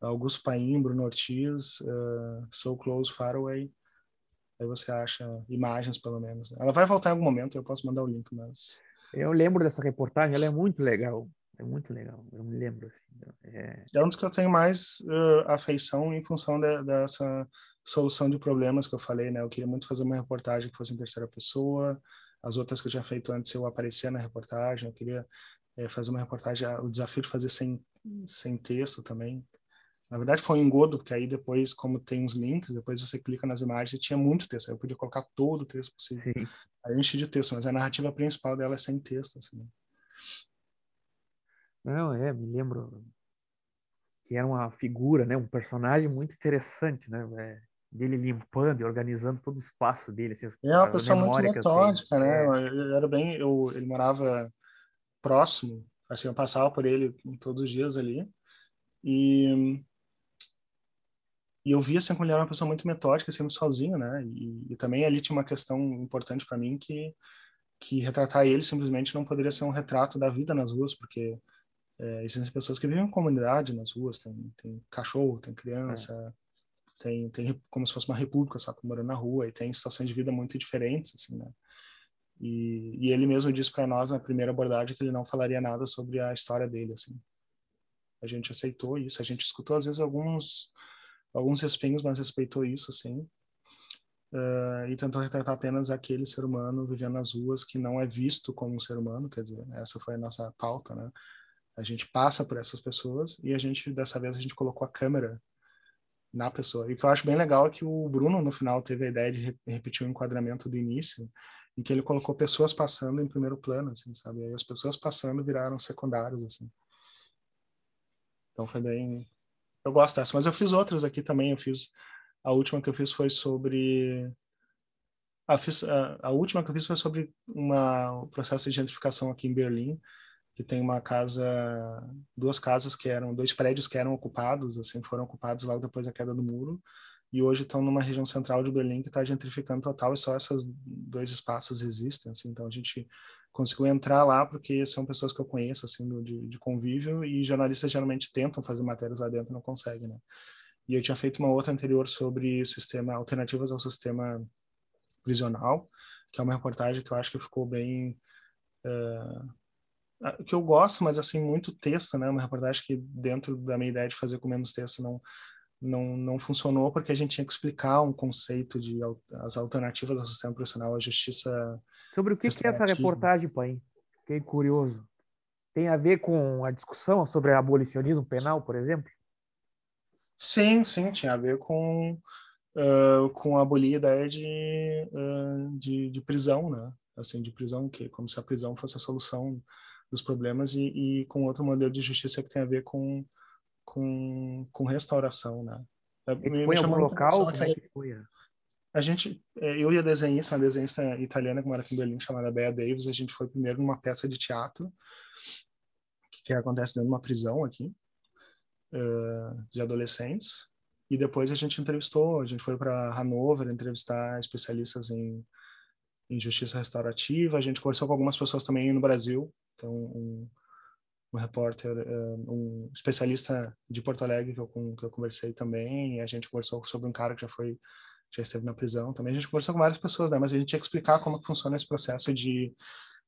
Speaker 2: Augusto Paim, Bruno Ortiz, uh, So Close, Far Away. Aí você acha imagens, pelo menos. Ela vai voltar em algum momento, eu posso mandar o link, mas...
Speaker 1: Eu lembro dessa reportagem, ela é muito legal. É muito legal, eu me lembro. Assim,
Speaker 2: é... é um dos que eu tenho mais uh, afeição em função de, dessa solução de problemas que eu falei, né? Eu queria muito fazer uma reportagem que fosse em terceira pessoa. As outras que eu tinha feito antes, eu aparecia na reportagem. Eu queria é, fazer uma reportagem, o desafio de fazer sem, sem texto também. Na verdade foi um engodo, porque aí depois, como tem os links, depois você clica nas imagens e tinha muito texto. Aí eu podia colocar todo o texto possível. Sim. Aí enche de texto, mas a narrativa principal dela é sem texto. Assim, né?
Speaker 1: Não, é, me lembro que era uma figura, né, um personagem muito interessante, né? É, dele limpando e organizando todo o espaço dele. Assim,
Speaker 2: é uma pessoa muito metódica, né? É. Era bem, eu, ele morava próximo, assim, eu passava por ele todos os dias ali. E e eu via assim como ele era uma pessoa muito metódica, sempre sozinho, né? E, e também ali tinha uma questão importante para mim que que retratar ele simplesmente não poderia ser um retrato da vida nas ruas, porque é, existem pessoas que vivem em comunidade nas ruas, tem, tem cachorro, tem criança, é. tem, tem como se fosse uma república só morando na rua, e tem situações de vida muito diferentes, assim, né? E, e ele mesmo disse para nós na primeira abordagem que ele não falaria nada sobre a história dele, assim. A gente aceitou isso, a gente escutou às vezes alguns alguns respingos, mas respeitou isso, assim. Uh, e tentou retratar apenas aquele ser humano vivendo nas ruas que não é visto como um ser humano, quer dizer, essa foi a nossa pauta, né? A gente passa por essas pessoas e a gente, dessa vez, a gente colocou a câmera na pessoa. E o que eu acho bem legal é que o Bruno, no final, teve a ideia de re repetir o enquadramento do início, em que ele colocou pessoas passando em primeiro plano, assim, sabe? E as pessoas passando viraram secundários, assim. Então foi bem, eu gosto dessa, mas eu fiz outras aqui também. Eu fiz a última que eu fiz foi sobre a, fiz, a, a última que eu fiz foi sobre uma, um processo de gentrificação aqui em Berlim, que tem uma casa, duas casas que eram, dois prédios que eram ocupados, assim, foram ocupados logo depois da queda do muro, e hoje estão numa região central de Berlim que está gentrificando total, e só esses dois espaços existem, assim, então a gente conseguiu entrar lá porque são pessoas que eu conheço, assim, de, de convívio, e jornalistas geralmente tentam fazer matérias lá dentro, não conseguem, né? E eu tinha feito uma outra anterior sobre sistema alternativas ao sistema prisional, que é uma reportagem que eu acho que ficou bem uh, que eu gosto, mas assim muito texto, né? Uma reportagem que dentro da minha ideia de fazer com menos texto não não não funcionou porque a gente tinha que explicar um conceito de as alternativas ao sistema prisional, a justiça
Speaker 1: Sobre o que, que é essa reportagem, pai? Fiquei curioso. Tem a ver com a discussão sobre abolicionismo penal, por exemplo?
Speaker 2: Sim, sim, tinha a ver com uh, com abolir a ideia de, uh, de, de, prisão, né? Assim, de prisão, que como se a prisão fosse a solução dos problemas e, e com outro modelo de justiça que tem a ver com, com, com restauração, né?
Speaker 1: Me, foi em algum local? Como é que foi?
Speaker 2: A gente, é, eu e a desenhista, uma desenhista italiana que mora aqui em Berlim, chamada Bea Davis, a gente foi primeiro numa peça de teatro que acontece dentro de uma prisão aqui uh, de adolescentes e depois a gente entrevistou, a gente foi para Hanover entrevistar especialistas em, em justiça restaurativa, a gente conversou com algumas pessoas também no Brasil, então um, um repórter, um especialista de Porto Alegre que eu, que eu conversei também, e a gente conversou sobre um cara que já foi já esteve na prisão também. A gente conversou com várias pessoas, né? Mas a gente tinha que explicar como funciona esse processo de,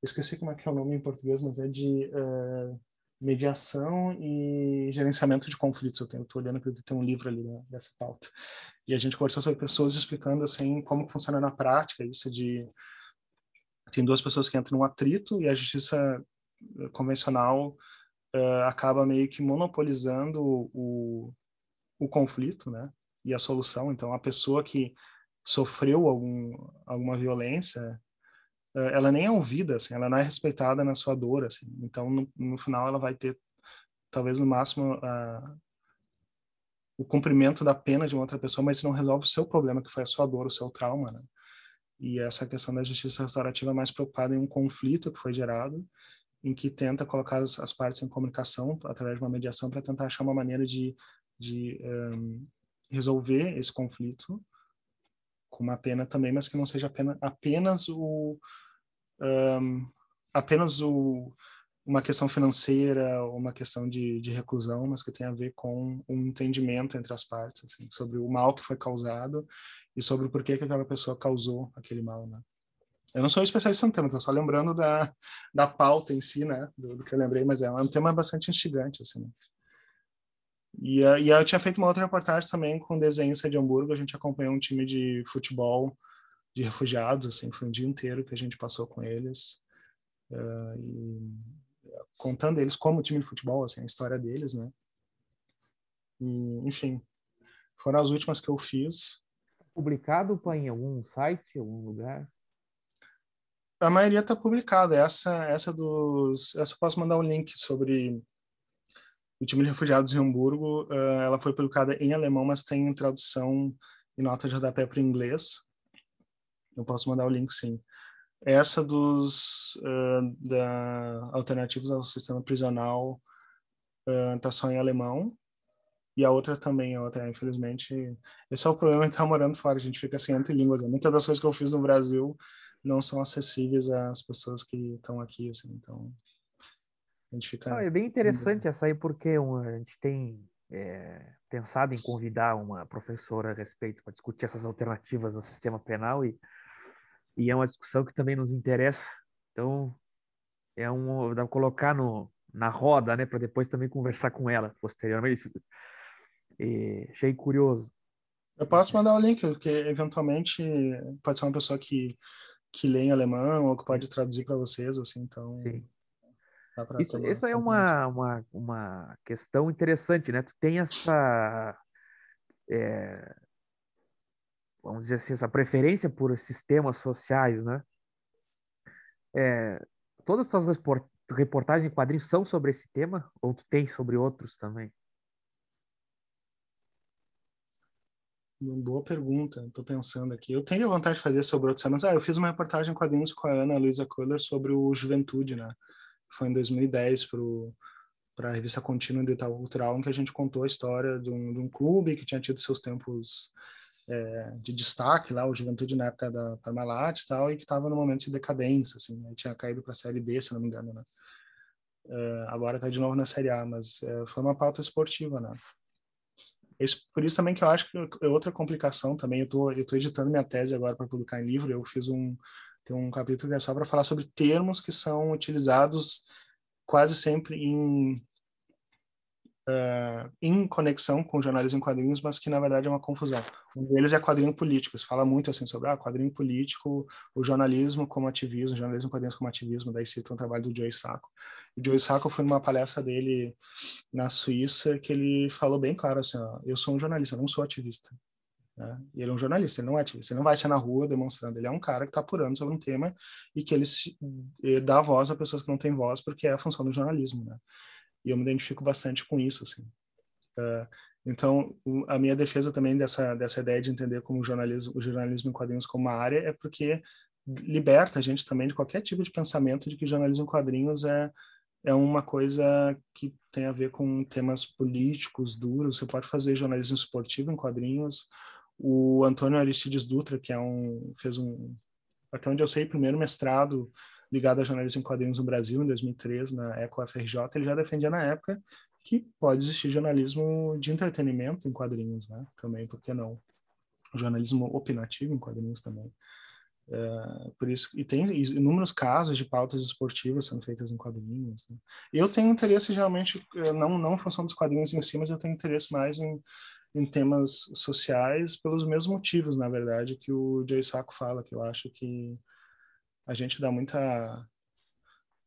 Speaker 2: esqueci como é que é o nome em português, mas é de uh, mediação e gerenciamento de conflitos. Eu tô olhando que tem um livro ali né, dessa pauta. E a gente conversou sobre pessoas explicando assim como funciona na prática isso de tem duas pessoas que entram num atrito e a justiça eh, convencional uh, acaba meio que monopolizando o, o conflito, né? E a solução. Então, a pessoa que sofreu algum, alguma violência, eh, ela nem é ouvida, assim, ela não é respeitada na sua dor, assim. Então, no, no final, ela vai ter, talvez no máximo, uh, o cumprimento da pena de uma outra pessoa, mas isso não resolve o seu problema, que foi a sua dor, o seu trauma, né? E essa questão da justiça restaurativa é mais preocupada em um conflito que foi gerado, em que tenta colocar as, as partes em comunicação através de uma mediação para tentar achar uma maneira de, de um, resolver esse conflito com uma pena também, mas que não seja apenas, apenas o um, apenas o uma questão financeira uma questão de, de reclusão, mas que tem a ver com um entendimento entre as partes, assim, sobre o mal que foi causado e sobre o porquê que aquela pessoa causou aquele mal, né? Eu não sou especialista no tema, estou só lembrando da, da pauta em si, né, do, do, que eu lembrei, mas é um tema bastante instigante, assim, né? E, e eu tinha feito uma outra reportagem também com desenhista de Hamburgo, a gente acompanhou um time de futebol de refugiados, assim, foi um dia inteiro que a gente passou com eles, uh, e, contando eles como time de futebol, assim, a história deles, né? E, enfim, foram as últimas que eu fiz.
Speaker 1: Publicado em algum site, algum lugar?
Speaker 2: A maioria está publicada. Essa, essa dos, essa eu posso mandar um link sobre o time de refugiados em Hamburgo. Uh, ela foi publicada em alemão, mas tem tradução e nota de rodapé para inglês. Eu posso mandar o link, sim. Essa dos uh, da alternativas ao sistema prisional está uh, só em alemão e a outra também, a outra, infelizmente, esse é o problema de estar morando fora, a gente fica assim entre línguas. Né? Muitas das coisas que eu fiz no Brasil não são acessíveis às pessoas que estão aqui, assim, então a gente fica...
Speaker 1: Ah, é bem interessante essa aí, porque a gente tem é, pensado em convidar uma professora a respeito para discutir essas alternativas ao sistema penal e, e é uma discussão que também nos interessa, então é um, dá para colocar no, na roda, né, para depois também conversar com ela posteriormente. E achei curioso.
Speaker 2: Eu posso mandar o link, porque eventualmente pode ser uma pessoa que que lê em alemão ou que pode traduzir para vocês, assim, então...
Speaker 1: Sim. Isso, isso é uma, uma, uma questão interessante, né? Tu tem essa, é, vamos dizer assim, essa preferência por sistemas sociais, né? É, todas as tuas reportagens em quadrinhos são sobre esse tema ou tu tem sobre outros também?
Speaker 2: Boa pergunta, estou pensando aqui. Eu tenho vontade de fazer sobre outros temas. Ah, eu fiz uma reportagem em quadrinhos com a Ana Luisa Kohler sobre o Juventude, né? Foi em 2010 para a revista Contínua de Itaú em que a gente contou a história de um, de um clube que tinha tido seus tempos é, de destaque lá, o Juventude na época da Parmalat e tal, e que estava no momento de decadência, assim, né? tinha caído para a Série D, se não me engano, né? É, agora está de novo na Série A, mas é, foi uma pauta esportiva, né? Esse, por isso também que eu acho que é outra complicação também. Eu tô, eu tô editando minha tese agora para publicar em livro. Eu fiz um tem um capítulo que é só para falar sobre termos que são utilizados quase sempre em uh, em conexão com jornalismo em quadrinhos, mas que na verdade é uma confusão. Um deles é quadrinho político. Se fala muito assim sobre ah, quadrinho político, o jornalismo como ativismo, jornalismo em quadrinhos como ativismo. Daí cita um trabalho do Joey Sacco. O Joey Sacco foi numa palestra dele na Suíça que ele falou bem claro assim: ó, eu sou um jornalista, não sou ativista. Né? E ele é um jornalista, ele não é ativista, ele não vai ser na rua demonstrando, ele é um cara que está apurando sobre um tema e que ele se, dá voz a pessoas que não têm voz, porque é a função do jornalismo. Né? E eu me identifico bastante com isso. Assim. Uh, então, a minha defesa também dessa, dessa ideia de entender como o jornalismo, o jornalismo em quadrinhos como uma área é porque liberta a gente também de qualquer tipo de pensamento de que jornalismo em quadrinhos é, é uma coisa que tem a ver com temas políticos duros. Você pode fazer jornalismo esportivo em quadrinhos. O Antônio Aristides Dutra, que é um, fez um, até onde eu sei, primeiro mestrado ligado a jornalismo em quadrinhos no Brasil, em 2003, na ECO-FRJ, ele já defendia na época que pode existir jornalismo de entretenimento em quadrinhos, né? Também, por que não? Jornalismo opinativo em quadrinhos também. É, por isso e tem inúmeros casos de pautas esportivas sendo feitas em quadrinhos. Né? Eu tenho interesse geralmente eh, não não em função dos quadrinhos em si, mas eu tenho interesse mais em, em temas sociais pelos mesmos motivos, na verdade, que o Jay Sacco fala, que eu acho que a gente dá muita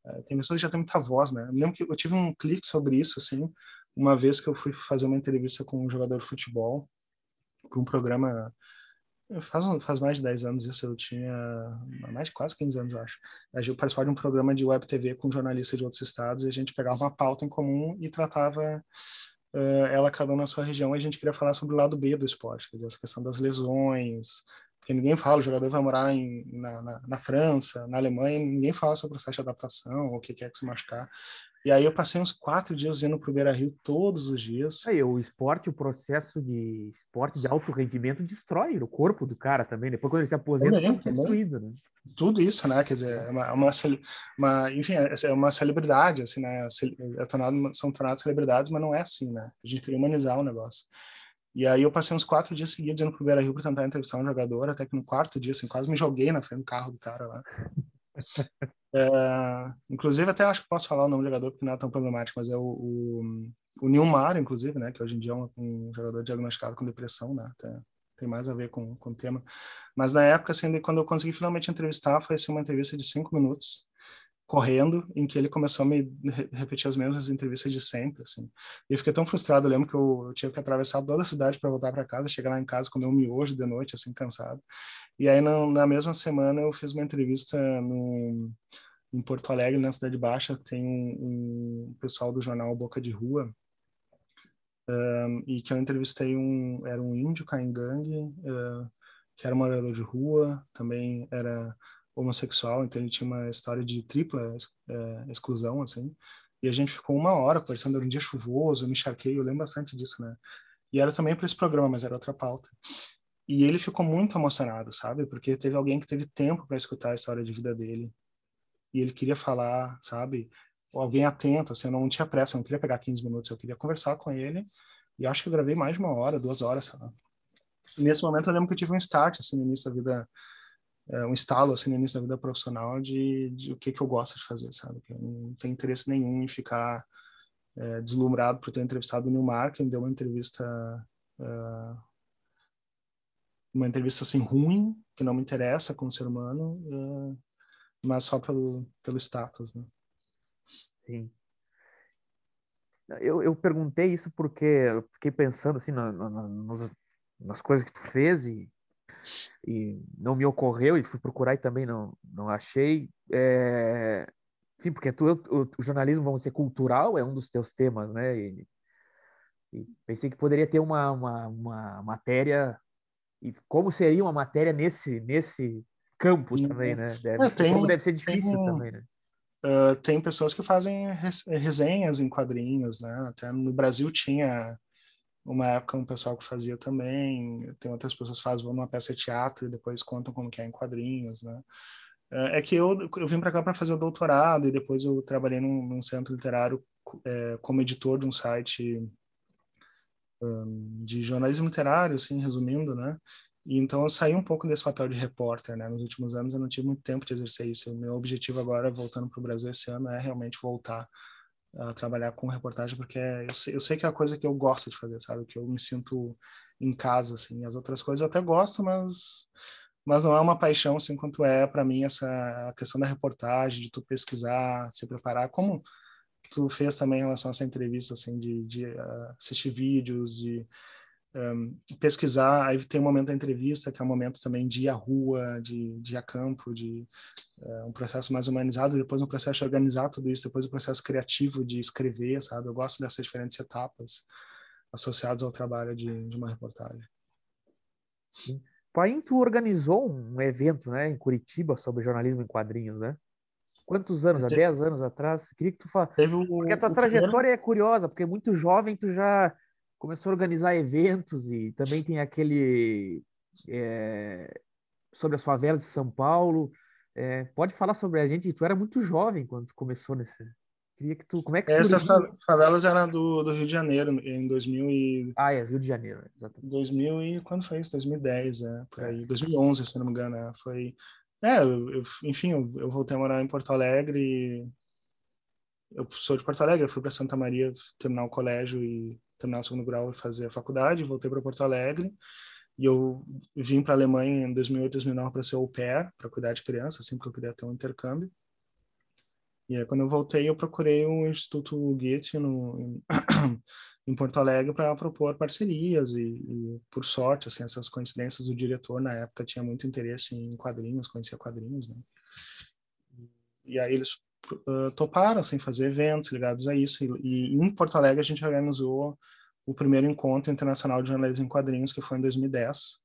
Speaker 2: é, tem pessoas que já têm muita voz, né? Eu lembro que eu tive um clique sobre isso, assim, uma vez que eu fui fazer uma entrevista com um jogador de futebol, para um programa. Faz, faz mais de 10 anos isso, eu tinha mais de quase 15 anos, eu acho. Eu participava de um programa de web TV com jornalistas de outros estados e a gente pegava uma pauta em comum e tratava uh, ela cada um na sua região e a gente queria falar sobre o lado B do esporte, quer dizer, essa questão das lesões, porque ninguém fala, o jogador vai morar em, na, na, na, França, na Alemanha, ninguém fala sobre o processo de adaptação, ou o que é que se machucar. E aí eu passei uns quatro dias indo para o Beira Rio todos os dias.
Speaker 1: Aí, o esporte, o processo de esporte de alto rendimento destrói o corpo do cara também. Depois, quando ele se aposenta, também, é destruído, né?
Speaker 2: Tudo isso, né? Quer dizer, é uma, uma, uma, enfim, é, é uma celebridade, assim, né? É tornado, são tornados celebridades, mas não é assim, né? A gente queria humanizar o negócio. E aí eu passei uns quatro dias seguidos indo pro Beira Rio para tentar entrevistar um jogador, até que no quarto dia, assim, quase me joguei na frente do carro do cara lá. é, inclusive, até acho que posso falar o nome do jogador, porque não é tão problemático, mas é o, o, o Nilmar, inclusive, né, que hoje em dia é um, um jogador diagnosticado com depressão, né, até, tem mais a ver com, com o tema. Mas na época, assim, quando eu consegui finalmente entrevistar, foi assim, uma entrevista de cinco minutos, correndo, em que ele começou a me repetir as mesmas entrevistas de sempre, assim. E eu fiquei tão frustrado, eu lembro que eu, eu tinha que atravessar toda a cidade para voltar para casa, chegar lá em casa, comer um miojo de noite, assim, cansado. E aí, na, na mesma semana, eu fiz uma entrevista no, em Porto Alegre, na Cidade Baixa, tem um, um pessoal do jornal Boca de Rua, um, e que eu entrevistei um, era um índio caingangue, uh, que era morador de rua, também era homossexual, então ele tinha uma história de tripla é, exclusão, assim. E a gente ficou uma hora conversando, era um dia chuvoso, eu me encharquei, eu lembro bastante disso, né? E era também para esse programa, mas era outra pauta. E ele ficou muito emocionado, sabe? Porque teve alguém que teve tempo para escutar a história de vida dele. E ele queria falar, sabe? Alguém atento, assim, eu não tinha pressa, eu não queria pegar 15 minutos, eu queria conversar com ele. E acho que eu gravei mais de uma hora, duas horas, sabe? E nesse momento eu lembro que eu tive um start, assim, no início da vida é, um estalo assim no início da vida profissional de, de o que que eu gosto de fazer, sabe? Que eu não tenho interesse nenhum em ficar é, deslumbrado por ter entrevistado o Nilmar, que me deu uma entrevista uh, uma entrevista assim ruim, que não me interessa como ser humano, uh, mas só pelo pelo status, né?
Speaker 1: Sim. Eu, eu perguntei isso porque eu fiquei pensando assim na, na, nas, nas coisas que tu fez e e não me ocorreu e fui procurar e também não, não achei. É... Enfim, porque tu, o, o, jornalismo, vamos ser cultural, é um dos teus temas, né? E, e pensei que poderia ter uma, uma, uma, matéria, e como seria uma matéria nesse, nesse campo também, né? Deve, é, tem, como deve ser difícil também, né?
Speaker 2: Uh, tem pessoas que fazem resenhas em quadrinhos, né? Até no Brasil tinha uma época um pessoal que fazia também, tem outras pessoas que fazem uma peça de teatro e depois contam como que é em quadrinhos, né? É, é que eu, eu vim para cá para fazer o doutorado e depois eu trabalhei num, num centro literário é, como editor de um site um, de jornalismo literário, assim, resumindo, né? E então eu saí um pouco desse papel de repórter, né? Nos últimos anos eu não tive muito tempo de exercer isso. O meu objetivo agora, voltando para o Brasil esse ano, é realmente voltar trabalhar com reportagem, porque é, eu, sei, eu sei que é a coisa que eu gosto de fazer, sabe? Que eu me sinto em casa, assim. As outras coisas eu até gosto, mas mas não é uma paixão assim quanto é para mim essa questão da reportagem, de tu pesquisar, se preparar, como tu fez também em relação a essa entrevista, assim, de, de uh, assistir vídeos, de um, pesquisar, aí tem um momento da entrevista, que é um momento também de ir à rua, de, de ir a campo, de uh, um processo mais humanizado, depois um processo de organizar tudo isso, depois o um processo criativo de escrever, sabe? Eu gosto dessas diferentes etapas associadas ao trabalho de, de uma reportagem.
Speaker 1: Paim, tu organizou um evento né, em Curitiba sobre jornalismo em quadrinhos, né? Quantos anos? Há 10 anos atrás? Queria que tu falasse. Porque a tua trajetória primeiro... é curiosa, porque muito jovem tu já começou a organizar eventos e também tem aquele é, sobre as favelas de São Paulo. É, pode falar sobre a gente? Tu era muito jovem quando começou nesse. Queria que tu. Como é que
Speaker 2: Essas favelas eram do, do Rio de Janeiro em 2000 e.
Speaker 1: Ah, é Rio de Janeiro,
Speaker 2: exatamente. 2000 e quando foi isso? 2010, é, por aí. 2011, se não me engano, é, foi. É, eu, enfim, eu, eu, voltei a morar em Porto Alegre. Eu sou de Porto Alegre, fui para Santa Maria terminar o colégio e terminar o segundo grau e fazer a faculdade, voltei para Porto Alegre e eu vim para a Alemanha em 2008, 2009 para ser au pair, para cuidar de criança, assim, porque eu queria ter um intercâmbio. E aí, quando eu voltei, eu procurei o Instituto Goethe no, em, em Porto Alegre para propor parcerias e, e, por sorte, assim, essas coincidências, o diretor na época tinha muito interesse em quadrinhos, conhecia quadrinhos, né? E aí eles uh, toparam assim, fazer eventos ligados a isso. E, e, em Porto Alegre a gente organizou o primeiro encontro internacional de jornalismo em quadrinhos, que foi em 2010.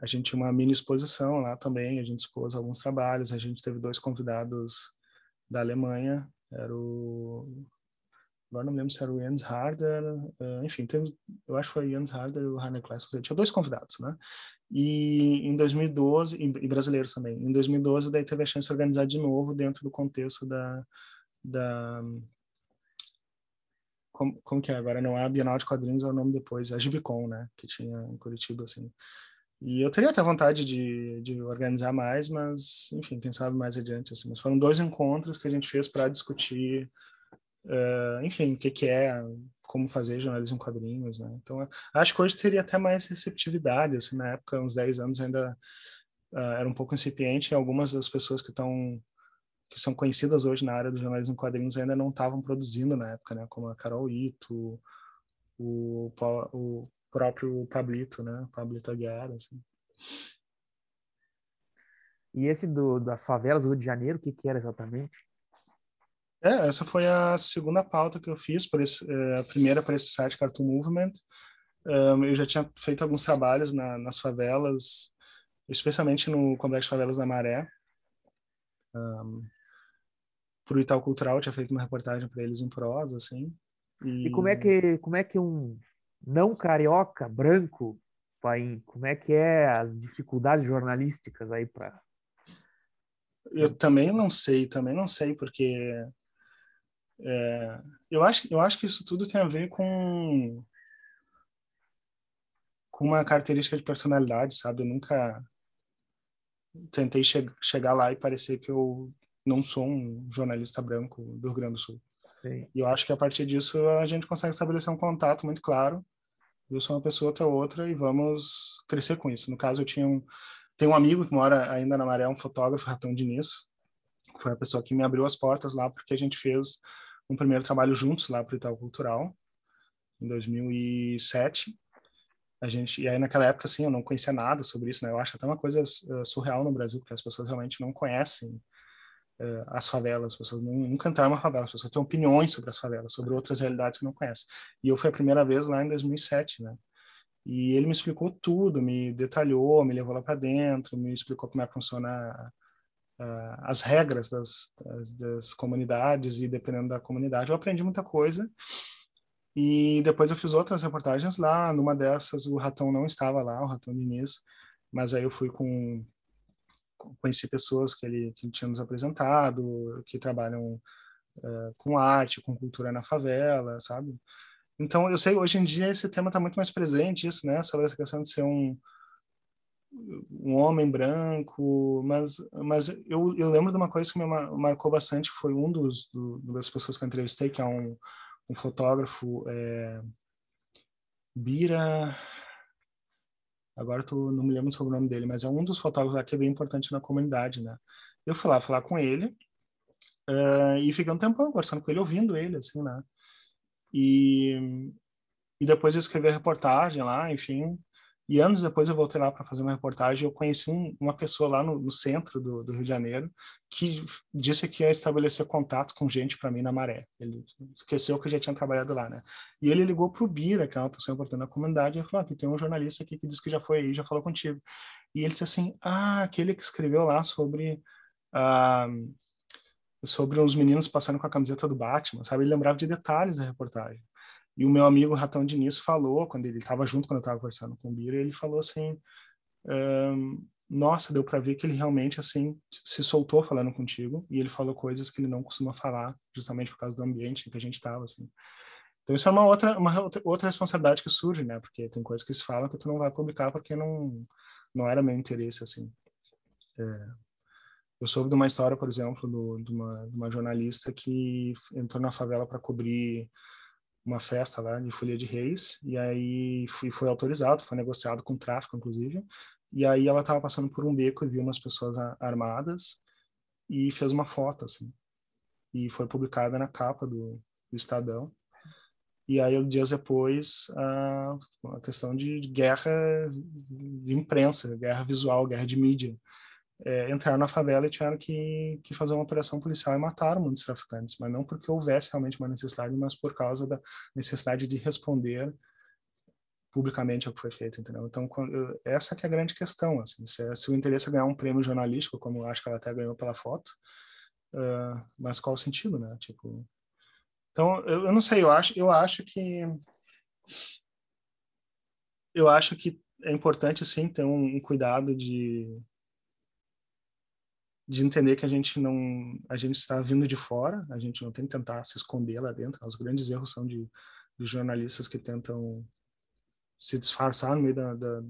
Speaker 2: A gente tinha uma mini exposição lá também, a gente expôs alguns trabalhos, a gente teve dois convidados da Alemanha, era o agora não me lembro se era o Jens Harder, uh, enfim, eu acho que foi o Jens Harder e o Heiner Klaas, tinha dois convidados, né? E em 2012, e, brasileiros também, em 2012 daí teve a chance de organizar de novo dentro do contexto da, da como, como que é agora, não é a Bienal de Quadrinhos, é o nome depois, a Gibicon, né, que tinha em Curitiba, assim. E eu teria até vontade de, de organizar mais, mas, enfim, quem sabe mais adiante, assim. Mas foram dois encontros que a gente fez para discutir Uh, enfim, o que, que, é, como fazer jornalismo em quadrinhos, né? Então, acho que hoje teria até mais receptividade, assim, na época, uns 10 anos ainda uh, era um pouco incipiente, e algumas das pessoas que estão que são conhecidas hoje na área do jornalismo em quadrinhos ainda não estavam produzindo na época, né? Como a Carol Ito, o, o próprio Pablito, né? Pablito Aguiar, assim.
Speaker 1: E esse do, das favelas do Rio de Janeiro, o que, que era exatamente?
Speaker 2: É, essa foi a segunda pauta que eu fiz, por esse, é, a primeira para esse site Cartoon Movement. Um, eu já tinha feito alguns trabalhos na, nas favelas, especialmente no Complexo Favelas da Maré. Um, para o Itaú Cultural, eu tinha feito uma reportagem para eles em prosa, assim.
Speaker 1: E... e, como é que como é que um não carioca branco, pai, como é que é as dificuldades jornalísticas aí para
Speaker 2: eu também não sei, também não sei, porque é, eu, acho, eu acho que isso tudo tem a ver com, com uma característica de personalidade, sabe? Eu nunca tentei che chegar lá e parecer que eu não sou um jornalista branco do Rio Grande do Sul. Sim. E eu acho que a partir disso a gente consegue estabelecer um contato muito claro. Eu sou uma pessoa, outra outra, e vamos crescer com isso. No caso, eu tinha um, tenho um amigo que mora ainda na Maré, um fotógrafo, Ratão Diniz. Foi a pessoa que me abriu as portas lá, porque a gente fez um primeiro trabalho juntos lá para o Itaú Cultural, em 2007. A gente, e aí naquela época, assim, eu não conhecia nada sobre isso, né? Eu acho até uma coisa uh, surreal no Brasil, porque as pessoas realmente não conhecem uh, as favelas, as pessoas nunca entraram numa favela, as pessoas têm opiniões sobre as favelas, sobre outras realidades que não conhecem. E eu fui a primeira vez lá em 2007, né? E ele me explicou tudo, me detalhou, me levou lá para dentro, me explicou como é que funciona uh, as regras das, das, das, comunidades e dependendo da comunidade eu aprendi muita coisa. E depois eu fiz outras reportagens lá numa dessas o ratão não estava lá o ratão Diniz mas aí eu fui com conheci pessoas que ele que tinha nos apresentado que trabalham uh, com arte com cultura na favela sabe? Então eu sei hoje em dia esse tema está muito mais presente isso né sobre essa questão de ser um um homem branco, mas, mas eu, eu lembro de uma coisa que me marcou bastante, foi um dos do, das pessoas que eu entrevistei, que é um, um fotógrafo, é, Bira, agora tô, não me lembro sobre o nome dele, mas é um dos fotógrafos que é bem importante na comunidade, né? Eu fui lá falar com ele uh, e fiquei um tempão conversando com ele, ouvindo ele, assim, né? E e depois eu escrevi a reportagem lá, enfim. E anos depois eu voltei lá para fazer uma reportagem. Eu conheci um, uma pessoa lá no, no centro do, do, Rio de Janeiro que disse que ia estabelecer contato com gente para mim na Maré. Ele esqueceu que eu já tinha trabalhado lá, né? E ele ligou para o Bira, que é uma pessoa importante na comunidade, e falou: ah, tem um jornalista aqui que disse que já foi aí, já falou contigo. E ele disse assim: ah, aquele que escreveu lá sobre. Ah, sobre os meninos passando com a camiseta do Batman, sabe? Ele lembrava de detalhes da reportagem. E o meu amigo Ratão Diniz falou, quando ele estava junto, quando eu estava conversando com o Bira, ele falou assim: um, Nossa, deu para ver que ele realmente assim se soltou falando contigo e ele falou coisas que ele não costuma falar, justamente por causa do ambiente em que a gente estava, assim. Então isso é uma outra uma outra responsabilidade que surge, né? Porque tem coisas que se falam que tu não vai publicar porque não não era meu interesse, assim. É, eu soube de uma história, por exemplo, do, de, uma, de uma jornalista que entrou na favela para cobrir uma festa lá de Folia de Reis, e aí foi, foi autorizado, foi negociado com o tráfico, inclusive, e aí ela estava passando por um beco e viu umas pessoas armadas e fez uma foto, assim, e foi publicada na capa do, do Estadão. E aí, dias depois, a, a questão de guerra de imprensa, guerra visual, guerra de mídia é, entraram na favela e tiveram que, que fazer uma operação policial e mataram muitos traficantes, mas não porque houvesse realmente uma necessidade, mas por causa da necessidade de responder publicamente ao que foi feito, entendeu? Então, quando, essa que é a grande questão, assim, se, é, se, o interesse é ganhar um prêmio jornalístico, como eu acho que ela até ganhou pela foto, uh, mas qual o sentido, né? Tipo, então, eu, eu não sei, eu acho, eu acho que eu acho que é importante, sim, ter um, um cuidado de de entender que a gente não a gente está vindo de fora a gente não tem que tentar se esconder lá dentro os grandes erros são de, de jornalistas que tentam se disfarçar no meio da, da,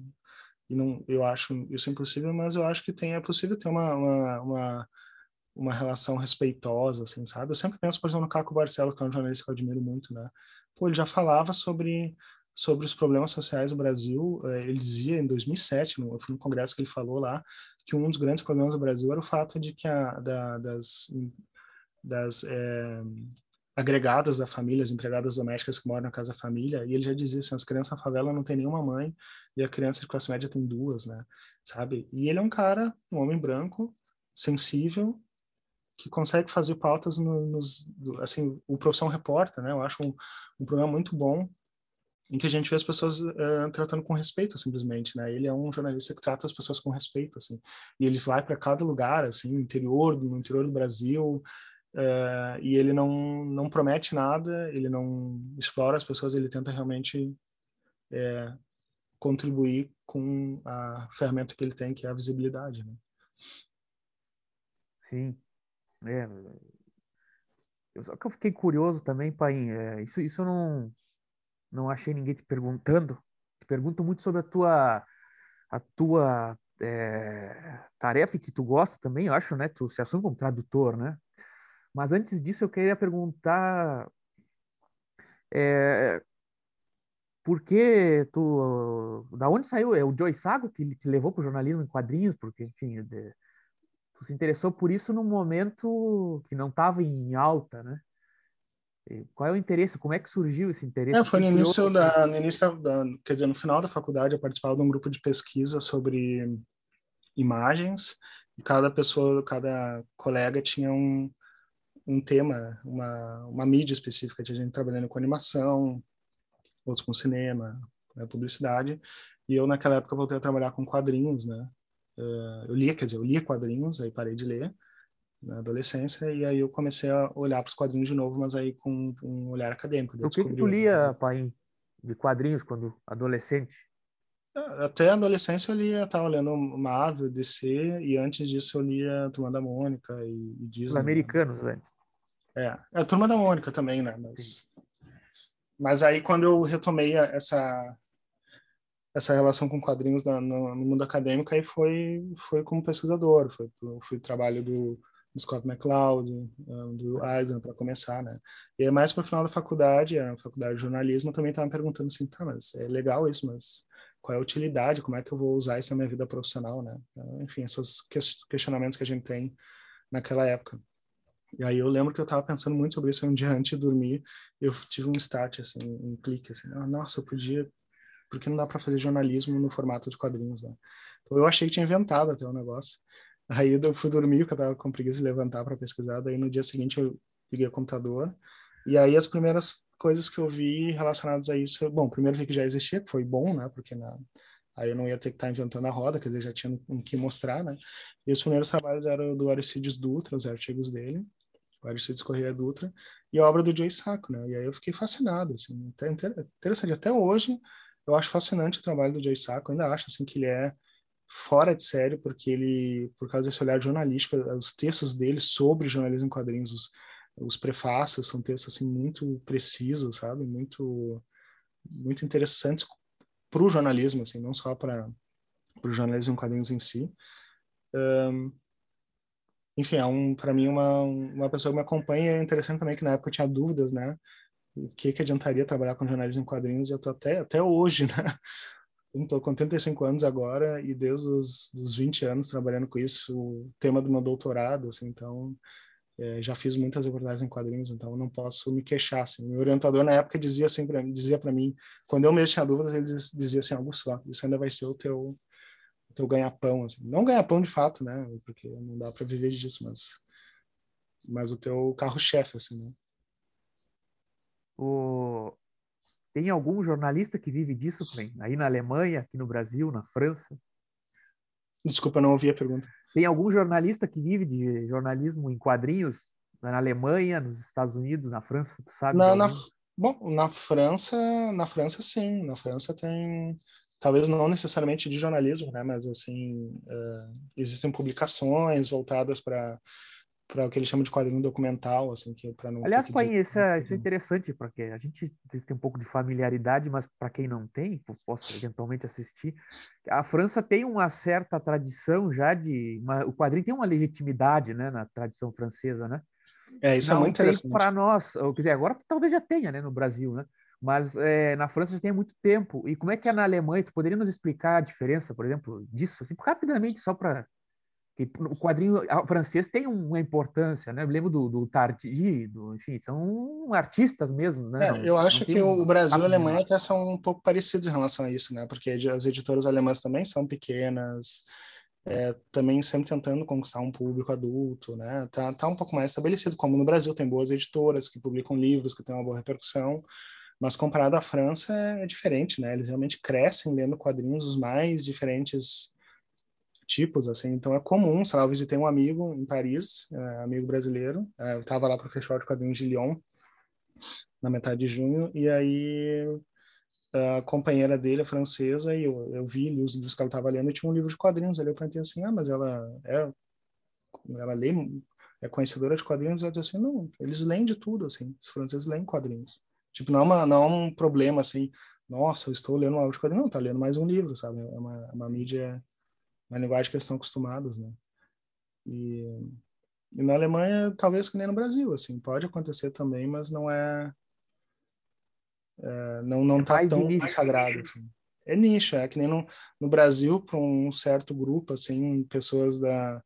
Speaker 2: e não eu acho isso impossível mas eu acho que tem é possível ter uma uma, uma, uma relação respeitosa assim sabe? Eu sempre penso por exemplo no Caco Barcelos que é um jornalista que eu admiro muito né? Pô ele já falava sobre sobre os problemas sociais do Brasil eh, ele dizia em 2007 no, no congresso que ele falou lá que um dos grandes problemas do Brasil era o fato de que a, da, das, das é, agregadas da família, as empregadas domésticas que moram na casa família, e ele já dizia assim, as crianças na favela não tem nenhuma mãe e a criança de classe média tem duas, né? Sabe? E ele é um cara, um homem branco, sensível, que consegue fazer pautas no, nos, assim, o Profissão Repórter, né? Eu acho um, um programa muito bom em que a gente vê as pessoas uh, tratando com respeito simplesmente, né? Ele é um jornalista que trata as pessoas com respeito, assim. E ele vai para cada lugar, assim, no interior, no interior do Brasil, uh, e ele não não promete nada, ele não explora as pessoas, ele tenta realmente é, contribuir com a ferramenta que ele tem, que é a visibilidade, né?
Speaker 1: Sim. É, só que eu fiquei curioso também, pai. É, isso, isso eu não não achei ninguém te perguntando. Te pergunto muito sobre a tua, a tua é, tarefa que tu gosta também, eu acho, né? Tu se assume como tradutor, né? Mas antes disso, eu queria perguntar é, por que tu, da onde saiu? É o Joy Sago que te levou para o jornalismo em quadrinhos? Porque, enfim, de, tu se interessou por isso num momento que não estava em alta, né? Qual é o interesse? Como é que surgiu esse interesse?
Speaker 2: É, foi no início, da, no início da, quer dizer, no final da faculdade eu participava de um grupo de pesquisa sobre imagens e cada pessoa, cada colega tinha um, um tema, uma, uma mídia específica. Tinha gente trabalhando com animação, outros com cinema, né, publicidade. E eu naquela época voltei a trabalhar com quadrinhos, né? Uh, eu lia, quer dizer, eu lia quadrinhos, aí parei de ler na adolescência, e aí eu comecei a olhar para os quadrinhos de novo, mas aí com um olhar acadêmico.
Speaker 1: O que, que tu lia, pai, de quadrinhos quando adolescente?
Speaker 2: Ah, até a adolescência eu lia, estava lendo Marvel, DC, e antes disso eu lia Turma da Mônica e, e Disney. Os
Speaker 1: americanos.
Speaker 2: Né? É, a Turma da Mônica também, né? Mas, mas aí quando eu retomei essa essa relação com quadrinhos no, no, mundo acadêmico aí foi foi como pesquisador, foi fui trabalho do Scott McCloud, um, do Eisen, para começar, né? E mais para o final da faculdade, a faculdade de jornalismo, também estava me perguntando assim, tá, mas é legal isso, mas qual é a utilidade, como é que eu vou usar isso na minha vida profissional, né? Então, enfim, esses questionamentos que a gente tem naquela época. E aí eu lembro que eu estava pensando muito sobre isso um dia antes de dormir, eu tive um start, assim, um clique, assim, ah, nossa, eu podia, porque não dá para fazer jornalismo no formato de quadrinhos, né? Então eu achei que tinha inventado até o negócio. Aí eu fui dormir, porque eu estava com preguiça de levantar para pesquisar, daí no dia seguinte eu liguei o computador, e aí as primeiras coisas que eu vi relacionadas a isso, bom, primeiro vi que já existia, que foi bom, né, porque na, aí eu não ia ter que estar tá inventando a roda, quer dizer, já tinha um que mostrar, né, e os primeiros trabalhos eram do Aristides Dutra, os artigos dele, o Aristides Correia Dutra, e a obra do Joe Sacco, né, e aí eu fiquei fascinado, assim, até interessante, até hoje eu acho fascinante o trabalho do Joe Sacco, ainda acho, assim, que ele é fora de série, porque ele, por causa desse olhar jornalístico, os textos dele sobre jornalismo em quadrinhos, os, os prefácios são textos assim muito precisos, sabe? Muito muito interessantes para o jornalismo, assim, não só para o jornalismo em quadrinhos em si. Um, enfim, é um, para mim uma uma pessoa que me acompanha é interessante também que na época eu tinha dúvidas, né? O que que adiantaria trabalhar com jornalismo em quadrinhos? E eu tô até até hoje, né? Estou com 35 anos agora e desde os dos 20 anos trabalhando com isso, o tema do meu doutorado, assim, então é, já fiz muitas reportagens em quadrinhos, então não posso me queixar. Assim. Meu orientador na época dizia assim pra, dizia para mim, quando eu mesmo tinha dúvidas, ele dizia assim, algo só, isso ainda vai ser o teu teu ganha-pão, assim. não ganha-pão de fato, né, porque não dá para viver disso, mas mas o teu carro-chefe, assim, né?
Speaker 1: O... Tem algum jornalista que vive disso, Aí na Alemanha, aqui no Brasil, na França?
Speaker 2: Desculpa, não ouvi a pergunta.
Speaker 1: Tem algum jornalista que vive de jornalismo em quadrinhos na Alemanha, nos Estados Unidos, na França, tu sabe?
Speaker 2: Na, na, bom, na França, na França sim, na França tem talvez não necessariamente de jornalismo, né, mas assim uh, existem publicações voltadas para para o que eles chamam de quadrinho documental, assim, que para não.
Speaker 1: Aliás, pai, isso, é, isso é interessante porque a gente tem um pouco de familiaridade, mas para quem não tem, possa eventualmente assistir. A França tem uma certa tradição já de, uma, o quadrinho tem uma legitimidade, né, na tradição francesa, né?
Speaker 2: É isso é não é muito interessante.
Speaker 1: Para nós, ou, quer dizer, agora talvez já tenha, né, no Brasil, né? Mas é, na França já tem muito tempo. E como é que é na Alemanha? Tu poderia nos explicar a diferença, por exemplo, disso, assim, rapidamente, só para que o quadrinho francês tem uma importância, né? Eu lembro do, do Tardy, do, enfim, são artistas mesmo, né?
Speaker 2: É, eu acho que o Brasil e a Alemanha até são um pouco parecidos em relação a isso, né? Porque as editoras alemãs também são pequenas, é, também sempre tentando conquistar um público adulto, né? Tá, tá um pouco mais estabelecido, como no Brasil tem boas editoras que publicam livros que têm uma boa repercussão, mas comparado à França é, é diferente, né? Eles realmente crescem lendo quadrinhos os mais diferentes tipos, assim. Então é comum, sei lá, eu visitei um amigo em Paris, é, amigo brasileiro, é, eu estava lá para o Festival de Quadrinhos de Lyon, na metade de junho, e aí a companheira dele, a francesa, e eu, eu vi os livros que ela estava lendo, e tinha um livro de quadrinhos ali, eu pensei assim, ah, mas ela é, ela lê, é conhecedora de quadrinhos, ela disse assim, não, eles leem de tudo, assim, os franceses leem quadrinhos. Tipo, não é, uma, não é um problema, assim, nossa, eu estou lendo um livro de quadrinhos, não, tá lendo mais um livro, sabe, é uma, uma mídia uma linguagem que eles estão acostumados, né? E, e, na Alemanha, talvez que nem no Brasil, assim, pode acontecer também, mas não é, é não não está é tão sagrado, assim. É nicho, é que nem no, no Brasil para um certo grupo, assim, pessoas da